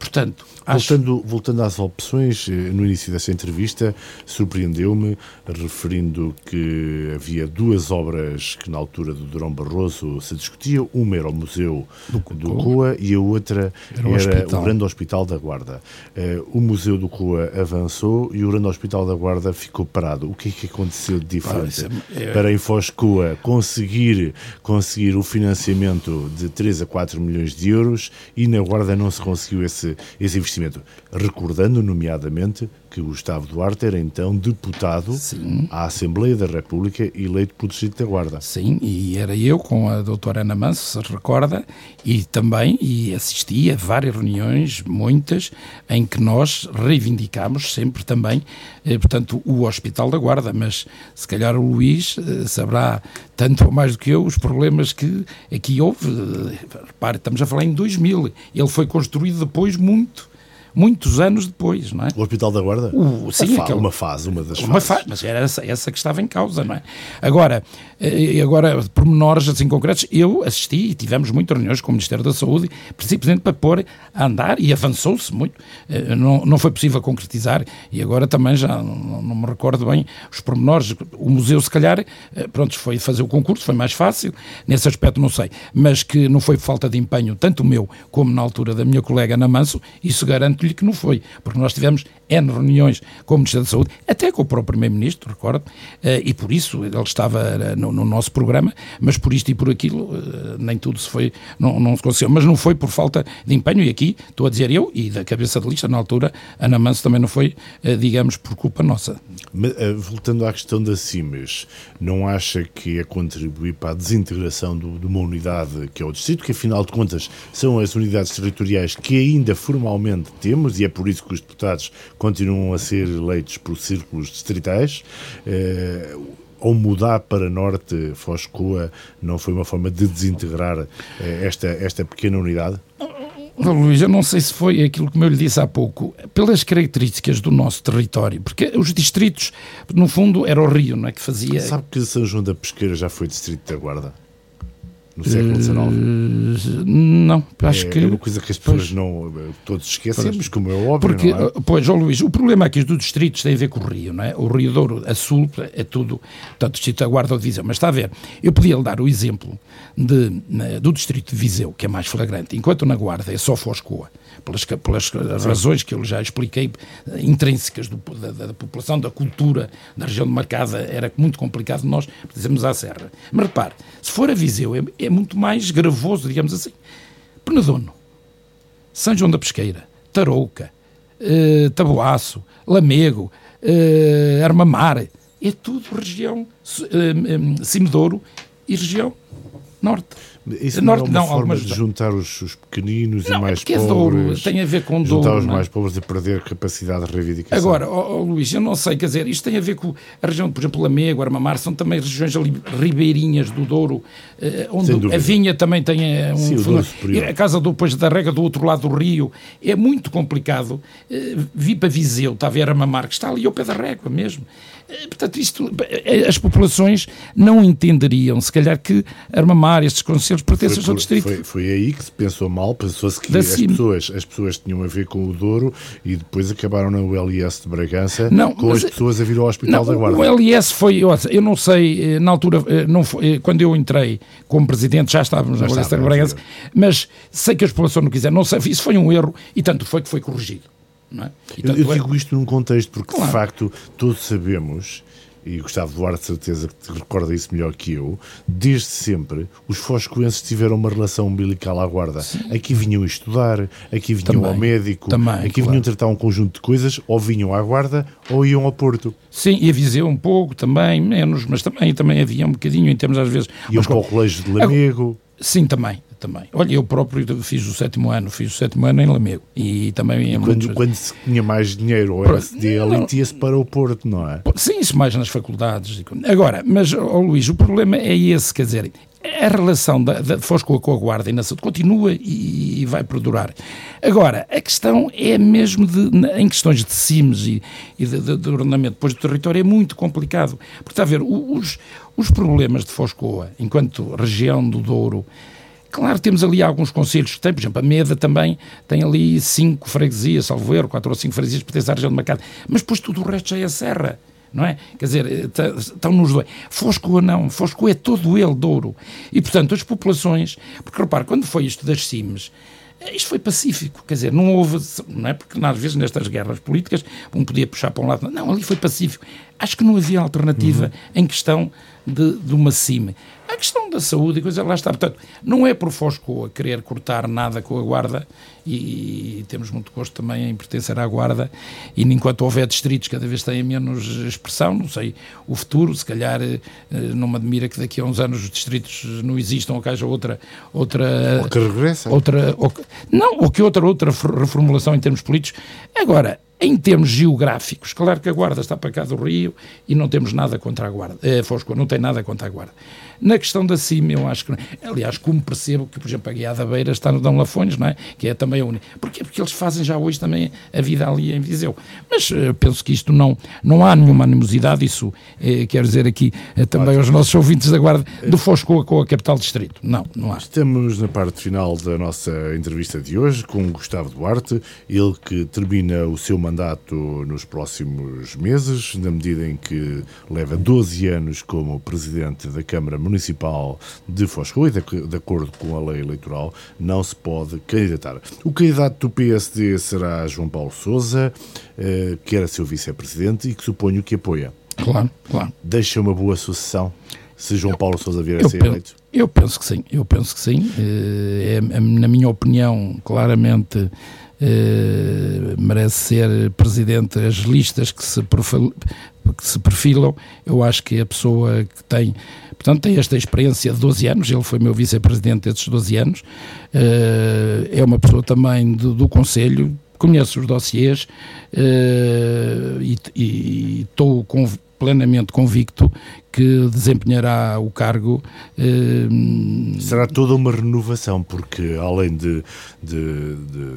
Speaker 2: Portanto,
Speaker 1: acho... voltando, voltando às opções, eh, no início dessa entrevista, surpreendeu-me, referindo que havia duas obras que na altura do Durão Barroso se discutiam. Uma era o Museu do, do Coa e a outra era, o, era o Grande Hospital da Guarda. Uh, o Museu do Coa avançou e o Grande Hospital da Guarda ficou parado. O que é que aconteceu de diferente ah, é... para a Infoscoa conseguir, conseguir o financiamento de 3 a 4 milhões de euros e na Guarda não se conseguiu esse esse, investimento. Recordando, nomeadamente, que Gustavo Duarte era então deputado Sim. à Assembleia da República eleito por Distrito da Guarda.
Speaker 2: Sim, e era eu com a doutora Ana Manso, se recorda, e também e assisti a várias reuniões, muitas, em que nós reivindicámos sempre também, eh, portanto, o Hospital da Guarda, mas se calhar o Luís eh, saberá tanto ou mais do que eu os problemas que aqui houve. Repare, estamos a falar em 2000, ele foi construído depois muito muitos anos depois, não é?
Speaker 1: O Hospital da Guarda?
Speaker 2: O, sim,
Speaker 1: fa aquele, uma fase, uma das
Speaker 2: uma
Speaker 1: fases.
Speaker 2: Fa mas era essa, essa, que estava em causa, não é? Agora, eh, agora pormenores assim concretos, eu assisti e tivemos muitas reuniões com o Ministério da Saúde, precisamente para pôr a andar e avançou-se muito. Eh, não, não foi possível concretizar e agora também já não, não me recordo bem os pormenores. O museu, se calhar, eh, pronto, foi fazer o concurso, foi mais fácil, nesse aspecto não sei, mas que não foi falta de empenho, tanto o meu como na altura da minha colega Ana Manso, isso garanto-lhe que não foi, porque nós tivemos N reuniões com o Ministério da Saúde, até com o próprio Primeiro-Ministro, recordo, eh, e por isso ele estava eh, no, no, nosso programa, mas por isto e por aquilo, nem tudo se foi, não, não se conseguiu, mas não foi por falta de empenho, e aqui estou a dizer eu, e da cabeça de lista, na altura, Ana Manso também não foi, digamos, por culpa nossa.
Speaker 1: Mas, voltando à questão da CIMES, não acha que é contribuir para a desintegração do, de uma unidade que é o Distrito, que afinal de contas são as unidades territoriais que ainda formalmente temos, e é por isso que os deputados continuam a ser eleitos por círculos distritais. Ou mudar para norte Foscoa não foi uma forma de desintegrar eh, esta, esta pequena unidade?
Speaker 2: Luís, eu não sei se foi aquilo que eu lhe disse há pouco, pelas características do nosso território, porque os distritos, no fundo, era o Rio, não é? Que fazia.
Speaker 1: Sabe que São João da Pesqueira já foi distrito da Guarda? No século XIX? Uh,
Speaker 2: não, acho
Speaker 1: é,
Speaker 2: que.
Speaker 1: É uma coisa que as pessoas pois, não. Todos esquecemos, como é óbvio.
Speaker 2: Porque,
Speaker 1: é?
Speaker 2: Pois, João Luís, o problema aqui dos distritos tem a ver com o Rio, não é? O Rio Douro, a Sul, é tudo. Portanto, o Distrito da Guarda ou de Viseu. Mas está a ver, eu podia lhe dar o exemplo de, do Distrito de Viseu, que é mais flagrante, enquanto na Guarda é só Foscoa pelas, pelas razões que eu já expliquei, intrínsecas do, da, da, população, da cultura da região de Marcada, era muito complicado nós dizemos à Serra. Mas repare, se for a Viseu, é, é muito mais gravoso, digamos assim. Penedono, São João da Pesqueira, Tarouca, eh, Taboaço, Lamego, eh, Armamar, é tudo região eh, Cimedouro e região Norte.
Speaker 1: Isso não é uma não, forma de juntar os, os pequeninos não, e mais pobres. É Douro,
Speaker 2: tem a ver com
Speaker 1: Juntar
Speaker 2: Douro,
Speaker 1: os mais pobres e perder capacidade de reivindicação.
Speaker 2: Agora, oh, oh, Luís, eu não sei, quer dizer, isto tem a ver com a região, por exemplo, Lamego, Armamar, são também regiões ali, ribeirinhas do Douro, eh, onde a vinha também tem eh, um...
Speaker 1: Sim, fundo,
Speaker 2: a casa do, depois da rega do outro lado do rio, é muito complicado. Eh, vi para Viseu, está a ver Armamar, que está ali ao pé da régua mesmo. Eh, portanto, isto, eh, as populações não entenderiam, se calhar, que Armamar, estes conselhos pertencem ao distrito.
Speaker 1: Foi, foi, aí que se pensou mal, pensou-se que as pessoas, as pessoas tinham a ver com o Douro e depois acabaram no LIS de Bragança
Speaker 2: não,
Speaker 1: com as pessoas a vir ao Hospital
Speaker 2: não,
Speaker 1: da Guarda.
Speaker 2: O LIS foi, eu não sei, na altura, não foi, quando eu entrei como presidente, já estávamos já no LIS de Bragança, mas sei que a população não quiser, não sei, isso foi um erro e tanto foi que foi corrigido. É?
Speaker 1: eu, eu digo isto num contexto porque, claro. de facto, todos sabemos, e Gustavo Duarte, de certeza que te recorda isso melhor que eu, desde sempre os foscoenses tiveram uma relação umbilical à guarda. Sim. Aqui vinham estudar, aqui vinham também, ao médico,
Speaker 2: também,
Speaker 1: aqui
Speaker 2: claro.
Speaker 1: vinham tratar um conjunto de coisas, ou vinham à guarda ou iam ao Porto.
Speaker 2: Sim, e a Viseu um pouco, também, menos, mas também, também havia um bocadinho em termos às vezes...
Speaker 1: Iam para o colégio de Lamego.
Speaker 2: Sim, também também. Olha, eu próprio fiz o sétimo ano, fiz o sétimo ano em Lamego e também
Speaker 1: e quando, muitos... quando se tinha mais dinheiro ou era dele, ia-se para o Porto, não é?
Speaker 2: Sim, isso mais nas faculdades. Agora, mas, oh, Luís, o problema é esse, quer dizer, a relação da, da Foscoa com a Guarda e na saúde continua e, e, vai perdurar. Agora, a questão é mesmo de, em questões de CIMES e, e de, de, de, ordenamento depois do território é muito complicado. Porque está a ver, os, os problemas de Foscoa, enquanto região do Douro, Claro, temos ali alguns conselhos que têm, por exemplo, a Meda também tem ali cinco freguesias, salvo erro, quatro ou cinco freguesias pertencem à região de mercado, mas depois tudo o resto já é serra, não é? Quer dizer, eh, estão nos dois. Foscoa não, Foscoa é todo ele Douro. E, portanto, as populações, porque repare, quando foi isto das CIMES, eh, isto foi pacífico, quer dizer, não houve, não é? Porque às vezes nestas guerras políticas um podia puxar para um lado, não, ali foi pacífico. Acho que não havia alternativa uhum. em questão de, de uma CIME. A questão da saúde e coisa lá está. Portanto, não é por Fosco a querer cortar nada com a Guarda e, e, temos muito gosto também em pertencer à Guarda e enquanto houver distritos cada vez têm menos expressão, não sei, o futuro, se calhar eh, não me admira que daqui a uns anos os distritos não existam ou que haja outra... outra
Speaker 1: ou que regressa.
Speaker 2: Outra, ou que, não, ou que outra, outra reformulação em termos políticos. Agora, Em termos geográficos, claro que a Guarda está para cá do Rio e não temos nada contra a Guarda. É, Fosco, não tem nada contra a Guarda. Na questão da CIM, eu acho que. Aliás, como percebo que, por exemplo, a Guiada da Beira está no Dão Lafões, não é? Que é também a única. Porquê? Porque eles fazem já hoje também a vida ali em Viseu. Mas uh, penso que isto não, não há nenhuma animosidade, isso eh, quero dizer aqui eh, também aos nossos ouvintes da Guarda, do Foscoa com a capital distrito. Não, não há.
Speaker 1: Estamos na parte final da nossa entrevista de hoje com Gustavo Duarte, ele que termina o seu mandato nos próximos meses, na medida em que leva 12 anos como presidente da Câmara Municipal de Foscoa e, de, de, acordo com a lei eleitoral, não se pode candidatar. O candidato do PSD será João Paulo Souza, eh, que era seu vice-presidente e que suponho que apoia.
Speaker 2: Claro, claro.
Speaker 1: Deixa uma boa sucessão se João Paulo Sousa vier a ser eleito?
Speaker 2: Eu penso que sim, eu penso que sim. Eh, é, é, na minha opinião, claramente eh, merece ser presidente. As listas que se, que se perfilam. Eu acho que é a pessoa que tem Portanto, tem esta experiência de 12 anos, ele foi meu vice-presidente desses 12 anos, eh, é uma pessoa também do, do Conselho, conhece os dossiês eh, e estou plenamente convicto que desempenhará o cargo.
Speaker 1: Eh, Será toda uma renovação, porque além de, de, de,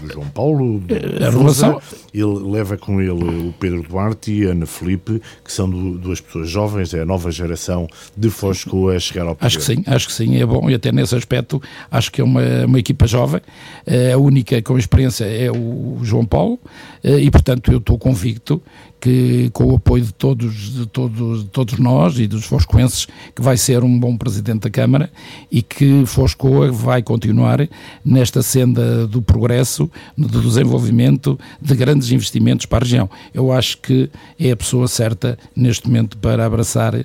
Speaker 1: de João Paulo, de a relação... ele leva com ele o Pedro Duarte e a Ana Felipe, que são duas pessoas jovens, é a nova geração de Fosco a chegar ao poder.
Speaker 2: Acho que sim, acho que sim, é bom, e até nesse aspecto acho que é uma, uma equipa jovem, eh, a única com experiência é o João Paulo, eh, e portanto eu estou convicto que com o apoio de todos, de todos, de todos nós e dos foscoenses, que vai ser um bom presidente da Câmara e que Foscoa vai continuar nesta senda do progresso, do desenvolvimento de grandes investimentos para a região. Eu acho que é a pessoa certa neste momento para abraçar uh,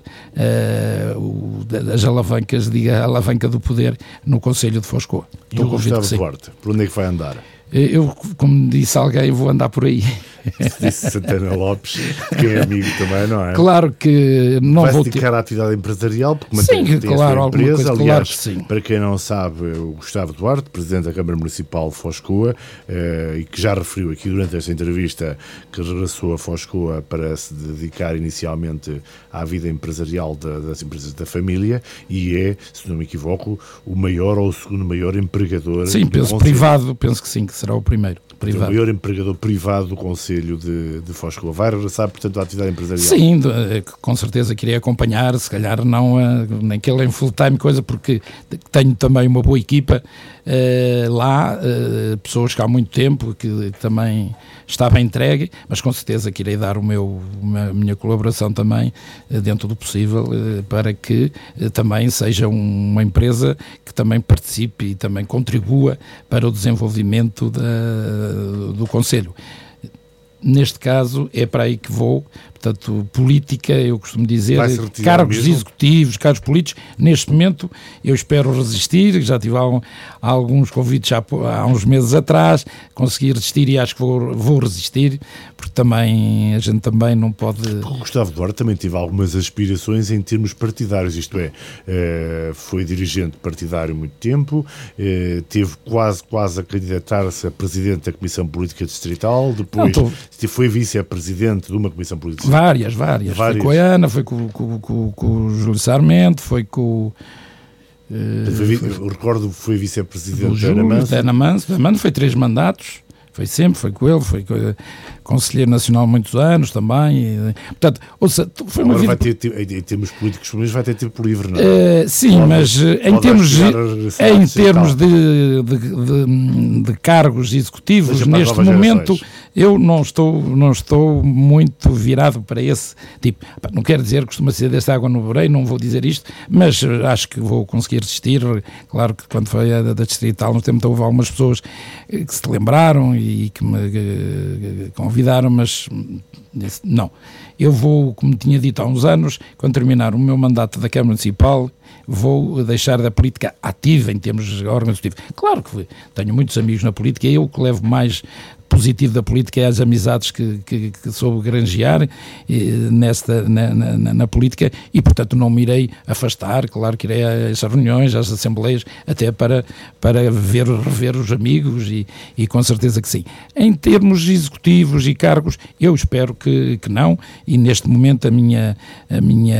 Speaker 2: o, as alavancas, diga a alavanca do poder no Conselho de Foscoa.
Speaker 1: E o Gustavo Duarte, por onde é que vai andar?
Speaker 2: Eu, como disse alguém, vou andar por aí.
Speaker 1: Disse Santana Lopes, que é amigo também, não é?
Speaker 2: Claro que não
Speaker 1: Vai
Speaker 2: vou
Speaker 1: dedicar ter... à atividade empresarial, porque
Speaker 2: sim, mantém, tem claro, a empresa. Coisa,
Speaker 1: Aliás,
Speaker 2: claro sim.
Speaker 1: para quem não sabe, o Gustavo Duarte, Presidente da Câmara Municipal de Foscoa, eh, e que já referiu aqui durante esta entrevista que regressou a Foscoa para se dedicar inicialmente à vida empresarial da, das empresas da família, e é, se não me equivoco, o maior ou o segundo maior empregador.
Speaker 2: Sim, penso privado, penso que sim, que será o primeiro
Speaker 1: privado. O maior empregador privado do Conselho de, de Foscoa. Vai regressar, portanto, à atividade empresarial?
Speaker 2: Sim, eh, com certeza queria acompanhar, se calhar não uh, naquele em full-time coisa, porque tenho também uma boa equipa uh, lá, uh, pessoas que há muito tempo, que, que também estava entregue, mas com certeza que irei dar o meu, a minha colaboração também dentro do possível para que também seja uma empresa que também participe e também contribua para o desenvolvimento da, do Conselho. Neste caso, é para aí que vou, portanto, política, eu costumo dizer, cargos mesmo? executivos, cargos políticos, neste momento eu espero resistir, já tive alguns convites há, há, uns meses atrás, consegui resistir e acho que vou, vou resistir, porque também a gente também não pode...
Speaker 1: O Gustavo Duarte também teve algumas aspirações em termos partidários, isto é, eh, foi dirigente partidário muito tempo, eh, teve quase, quase a candidatar-se a presidente da Comissão Política Distrital, depois não, tô... foi vice-presidente de uma Comissão Política Distrital.
Speaker 2: Várias, várias, várias. Foi com a Ana, foi com, com, com, com o Júlio Sarmento, foi com...
Speaker 1: Uh, foi, foi, recordo foi vice-presidente da Ana Manso.
Speaker 2: Da Ana Manso foi três mandatos foi sempre, foi com ele, foi com, Conselheiro Nacional muitos anos também. E, portanto, ouça, foi
Speaker 1: uma
Speaker 2: vida...
Speaker 1: vai ter, em termos políticos, mas vai ter tempo livre, não
Speaker 2: é? Uh, sim, pode, mas eh, em termos, de, em termos de, de, de, de, cargos executivos, neste momento, gerações. eu não estou, não estou muito virado para esse tipo. Não quero dizer que costuma ser desta água no Borei, não vou dizer isto, mas eh, acho que vou conseguir resistir. Claro que quando foi a da Distrital, no tempo houve algumas pessoas que se lembraram e que me convidaram convidaram, mas disse, não. Eu vou, como tinha dito há uns anos, quando terminar o meu mandato da Câmara Municipal, vou deixar da política ativa em termos organizativos. Claro que tenho muitos amigos na política, é eu que levo mais positivo da política é as amizades que, que, que soube granjear nesta, na, na, na, política e, portanto, não me irei afastar. Claro que irei essas reuniões, às assembleias, até para, para ver, rever os amigos e, e com certeza que sim. Em termos executivos e cargos, eu espero que, que não e neste momento a minha, a minha,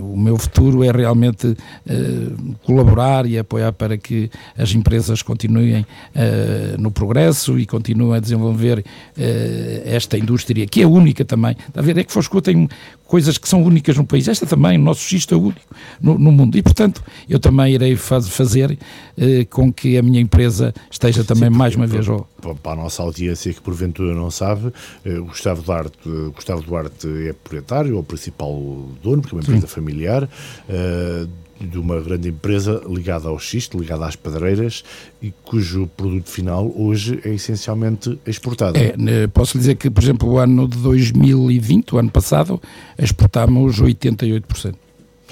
Speaker 2: o meu futuro é realmente uh, colaborar e apoiar para que as empresas continuem uh, no progresso e continuem a desenvolver uh, esta indústria, que é única também. Está a ver? É que Fosco tem coisas que são únicas no país. Esta também, o nosso registro é único no, no mundo. E, portanto, eu também irei faz, fazer eh, com que a minha empresa esteja também Sim, mais uma vez ao...
Speaker 1: Para a nossa audiência que porventura não sabe, eh, Gustavo, Duarte, Gustavo Duarte é proprietário, ou principal dono, porque é uma empresa Sim. familiar. Eh, de uma grande empresa ligada ao xisto, ligada às pedreiras e cujo produto final hoje é essencialmente exportado.
Speaker 2: É, né, posso dizer que, por exemplo, o ano de 2020, o ano passado, exportámos 88%.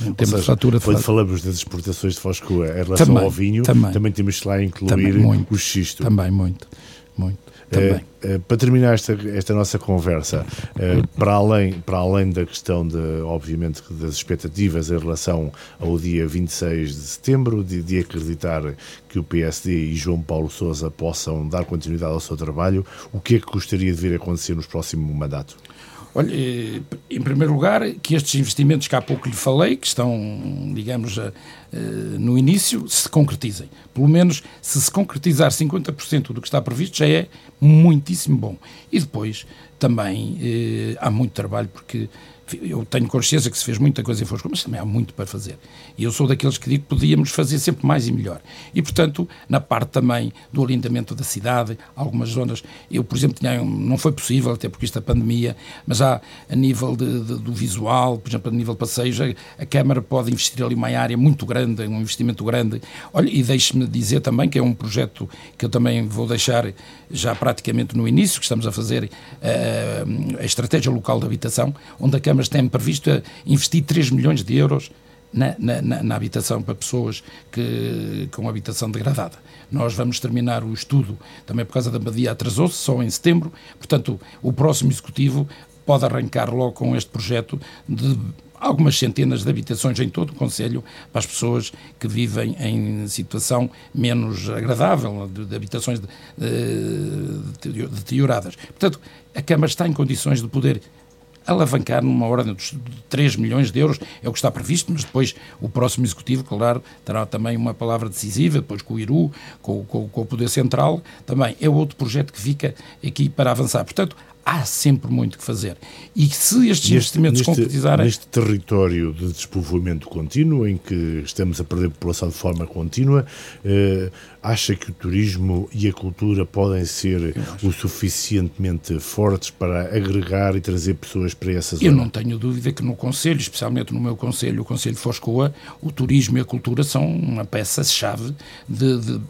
Speaker 1: Em termos seja, de fatura de quando falamos das exportações de Foscoa em relação também, ao vinho, também, também temos lá incluir muito, o xisto.
Speaker 2: Também, muito, muito. Também.
Speaker 1: Uh, para terminar esta, esta nossa conversa, uh, para, além, para além da questão, de, obviamente, das expectativas em relação ao dia 26 de setembro, de, de acreditar que o PSD e João Paulo Sousa possam dar continuidade ao seu trabalho, o que é que gostaria de ver acontecer nos próximos mandatos?
Speaker 2: Olha, eh, em primeiro lugar, que estes investimentos que há pouco lhe falei, que estão, digamos, no início, se concretizem. Pelo menos, se se concretizar 50% do que está previsto, já é muitíssimo bom. E depois, também, há muito trabalho, porque eu tenho consciência que se fez muita coisa em Foscou, mas também há muito para fazer. E eu sou daqueles que digo que podíamos fazer sempre mais e melhor. E, portanto, na parte também do alindamento da cidade, algumas zonas, eu, por exemplo, tinha, não foi possível, até porque isto é pandemia, mas há a nível de, de, do visual, por exemplo, a nível de passeios, a, a Câmara pode investir ali uma área muito grande, um investimento grande. Olha, e deixe-me dizer também que é um projeto que eu também vou deixar já praticamente no início, que estamos a fazer uh, a estratégia local de habitação, onde a Câmara mas tem previsto investir 3 milhões de euros na, na, na, habitação para pessoas que, com habitação degradada. Nós vamos terminar o estudo, também por causa da Badia atrasou-se, só em setembro, portanto, o próximo Executivo pode arrancar logo com este projeto de algumas centenas de habitações em todo o Conselho para as pessoas que vivem em situação menos agradável, de, de habitações de, de, deterioradas. Portanto, a Câmara está em condições de poder alavancar numa ordem de 3 milhões de euros, é o que está previsto, mas depois o próximo Executivo, claro, terá também uma palavra decisiva, depois com o IRU, com, com, com o Poder Central, também é outro projeto que fica aqui para avançar. Portanto, há sempre muito que fazer. E se estes neste, investimentos neste, concretizarem.
Speaker 1: Neste território de despovoamento contínuo, em que estamos a perder população de forma contínua, eh, acha que o turismo e a cultura podem ser o suficientemente fortes para agregar e trazer pessoas para essa zona?
Speaker 2: Eu não tenho dúvida que no Conselho, especialmente no meu Conselho, o Conselho de Foscoa, o turismo e a cultura são uma peça-chave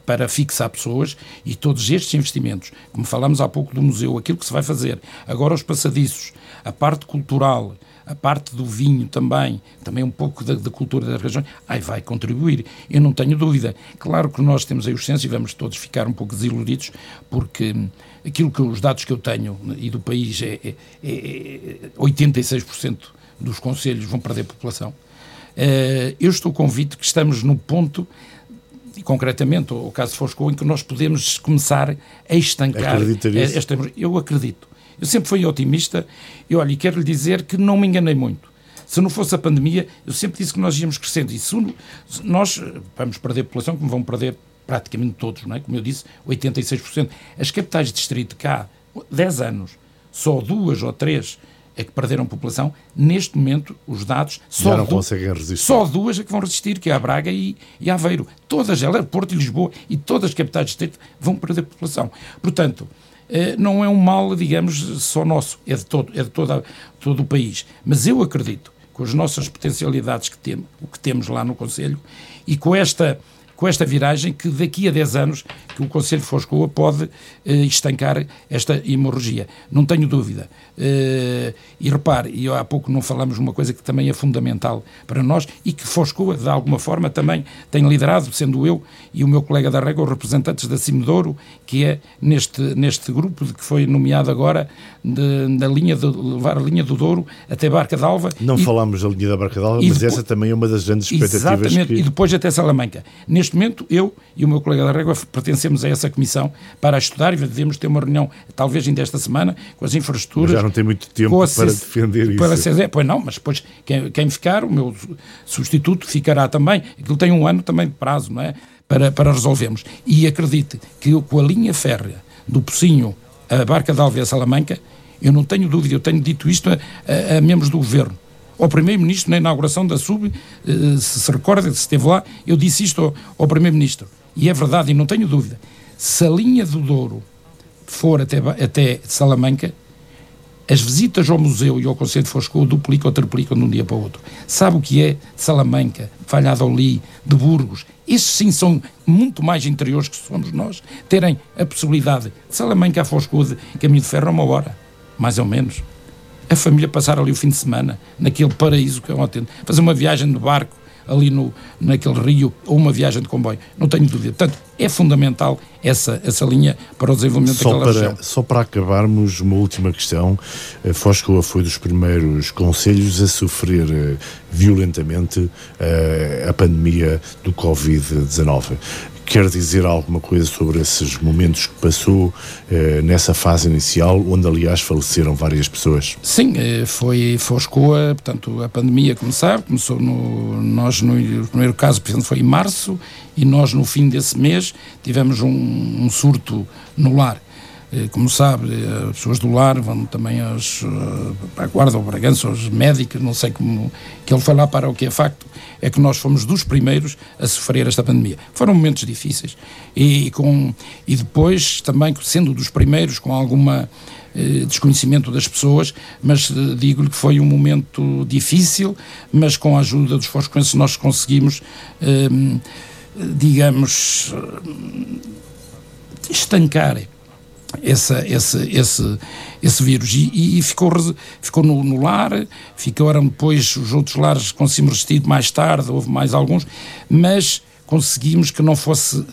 Speaker 2: para fixar pessoas e todos estes investimentos, como falámos há pouco do museu, aquilo que se vai fazer, agora os passadiços, a parte cultural, a parte do vinho também, também um pouco da, da cultura das regiões, aí vai contribuir, eu não tenho dúvida. Claro que nós temos aí os censos e vamos todos ficar um pouco desiludidos, porque aquilo que os dados que eu tenho e do país é, é, é 86% dos conselhos vão perder população. Uh, eu estou convicto que estamos no ponto e concretamente o caso de Foscou, em que nós podemos começar a estancar. Esta, eu acredito. Eu sempre fui otimista e, olha, e quero lhe dizer que não me enganei muito. Se não fosse a pandemia, eu sempre disse que nós íamos crescendo. E se nós vamos perder população, como vão perder praticamente todos, não é? como eu disse, 86%. As capitais de distrito cá, 10 anos, só duas ou três é que perderam população. Neste momento, os dados
Speaker 1: só, não conseguem resistir.
Speaker 2: só duas é que vão resistir, que é a Braga e, e Aveiro. Todas elas, Porto e Lisboa e todas as capitais de distrito vão perder população. Portanto, eh, não é um mal, digamos, só nosso, é de todo, é de toda, todo o país. Mas eu acredito, com as nossas potencialidades que temos, o que temos lá no Conselho, e com esta, com esta viragem, que daqui a 10 anos que o Conselho de Foscoa pode eh, estancar esta hemorragia. Não tenho dúvida. Eh, e repare, e há pouco não falamos uma coisa que também é fundamental para nós e que Foscoa, de alguma forma, também tem liderado, sendo eu e o meu colega da Régua representantes da Cimedouro, que é neste, neste grupo de que foi nomeado agora de, da linha de levar a linha do Douro até Barca d'Alva.
Speaker 1: Não e, falámos da linha da Barca d'Alva, mas depois, essa também é uma das grandes expectativas.
Speaker 2: Exatamente,
Speaker 1: que...
Speaker 2: e depois até Salamanca. Neste momento, eu e o meu colega da Régua pertencemos a essa comissão para estudar e devemos ter uma reunião, talvez ainda esta semana, com as infraestruturas.
Speaker 1: Mas já não tem muito tempo para defender
Speaker 2: para
Speaker 1: isso.
Speaker 2: Ser, pois não, mas depois quem, quem ficar, o meu substituto ficará também. Aquilo tem um ano também de prazo, não é? Para, para resolvermos. E acredite que eu, com a linha férrea do Pocinho a Barca de Alves a Salamanca, eu não tenho dúvida, eu tenho dito isto a, a, a membros do governo ao Primeiro-Ministro na inauguração da SUB, eh, se se recorda, se esteve lá, eu disse isto ao, Primeiro-Ministro. E é verdade, e não tenho dúvida. Se a linha do Douro for até, até Salamanca, as visitas ao museu e ao Conselho de Foscou duplicam ou triplicam de um dia para o outro. Sabe o que é Salamanca, Falhadolid, de Burgos? Esses sim são muito mais interiores que somos nós, terem a possibilidade de Salamanca a Foscou de caminho de ferro a uma hora, mais ou menos a família passar ali o fim de semana, naquele paraíso que é um atento, fazer uma viagem de barco ali no, naquele rio ou uma viagem de comboio, não tenho dúvida. Portanto, é fundamental essa, essa linha para o desenvolvimento só daquela
Speaker 1: para,
Speaker 2: região.
Speaker 1: Só para acabarmos, uma última questão. A Foscoa foi dos primeiros conselhos a sofrer uh, violentamente uh, a pandemia do Covid-19 quer dizer alguma coisa sobre esses momentos que passou eh, nessa fase inicial, onde aliás faleceram várias pessoas?
Speaker 2: Sim, eh, foi Foscoa, portanto a pandemia, começou no, nós no, primeiro caso, portanto, foi em março e nós no fim desse mês tivemos um, um surto no lar. Eh, como sabe, as pessoas do lar vão também aos, eh, a Guarda, ao Bragança, aos médicos, não sei como, que ele foi lá para o que é facto, é que nós fomos dos primeiros a sofrer esta pandemia. Foram momentos difíceis e, com, e depois também, sendo dos primeiros, com alguma desconhecimento das pessoas, mas digo-lhe que foi um momento difícil, mas com a ajuda dos foscoenses nós conseguimos, digamos, estancar essa, esse, esse, esse vírus e, e ficou, ficou no, no, lar, ficaram depois os outros lares com se resistido mais tarde, houve mais alguns, mas conseguimos que não fosse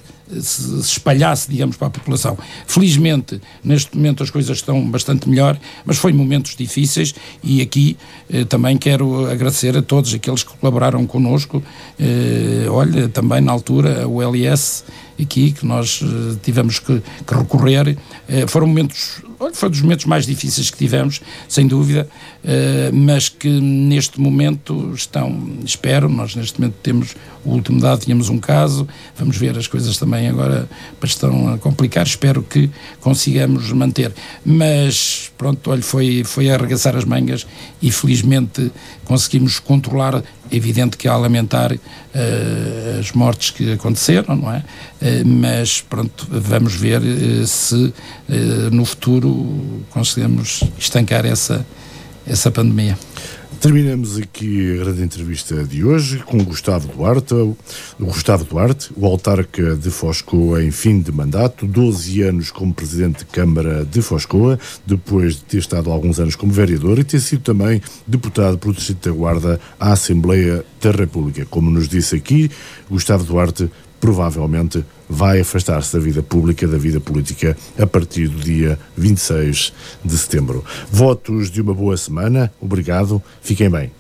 Speaker 2: se espalhasse, digamos, para a população. Felizmente, neste momento as coisas estão bastante melhor, mas foi momentos difíceis e aqui eh, também quero agradecer a todos aqueles que colaboraram connosco. Eh, olha, também na altura o LS aqui, que nós eh, tivemos que, que recorrer, eh, foram momentos olha, foi dos momentos mais difíceis que tivemos, sem dúvida, uh, mas que neste momento estão, espero, nós neste momento temos o último dado, tínhamos um caso, vamos ver as coisas também agora estão a complicar, espero que consigamos manter. Mas pronto, olha, foi, foi arregaçar as mangas e felizmente conseguimos controlar, evidente que há a lamentar uh, as mortes que aconteceram, não é? Uh, mas pronto, vamos ver uh, se no futuro conseguimos estancar essa, essa pandemia.
Speaker 1: Terminamos aqui a grande entrevista de hoje com Gustavo Duarte, Gustavo Duarte, o autarca de Foscoa em fim de mandato, 12 anos como presidente de Câmara de Foscoa, depois de ter estado alguns anos como vereador e ter sido também deputado pelo Distrito da Guarda à Assembleia da República. Como nos disse aqui, Gustavo Duarte provavelmente vai afastar-se da vida pública, da vida política, a partir do dia 26 de setembro. Votos de uma boa semana, obrigado, fiquem bem.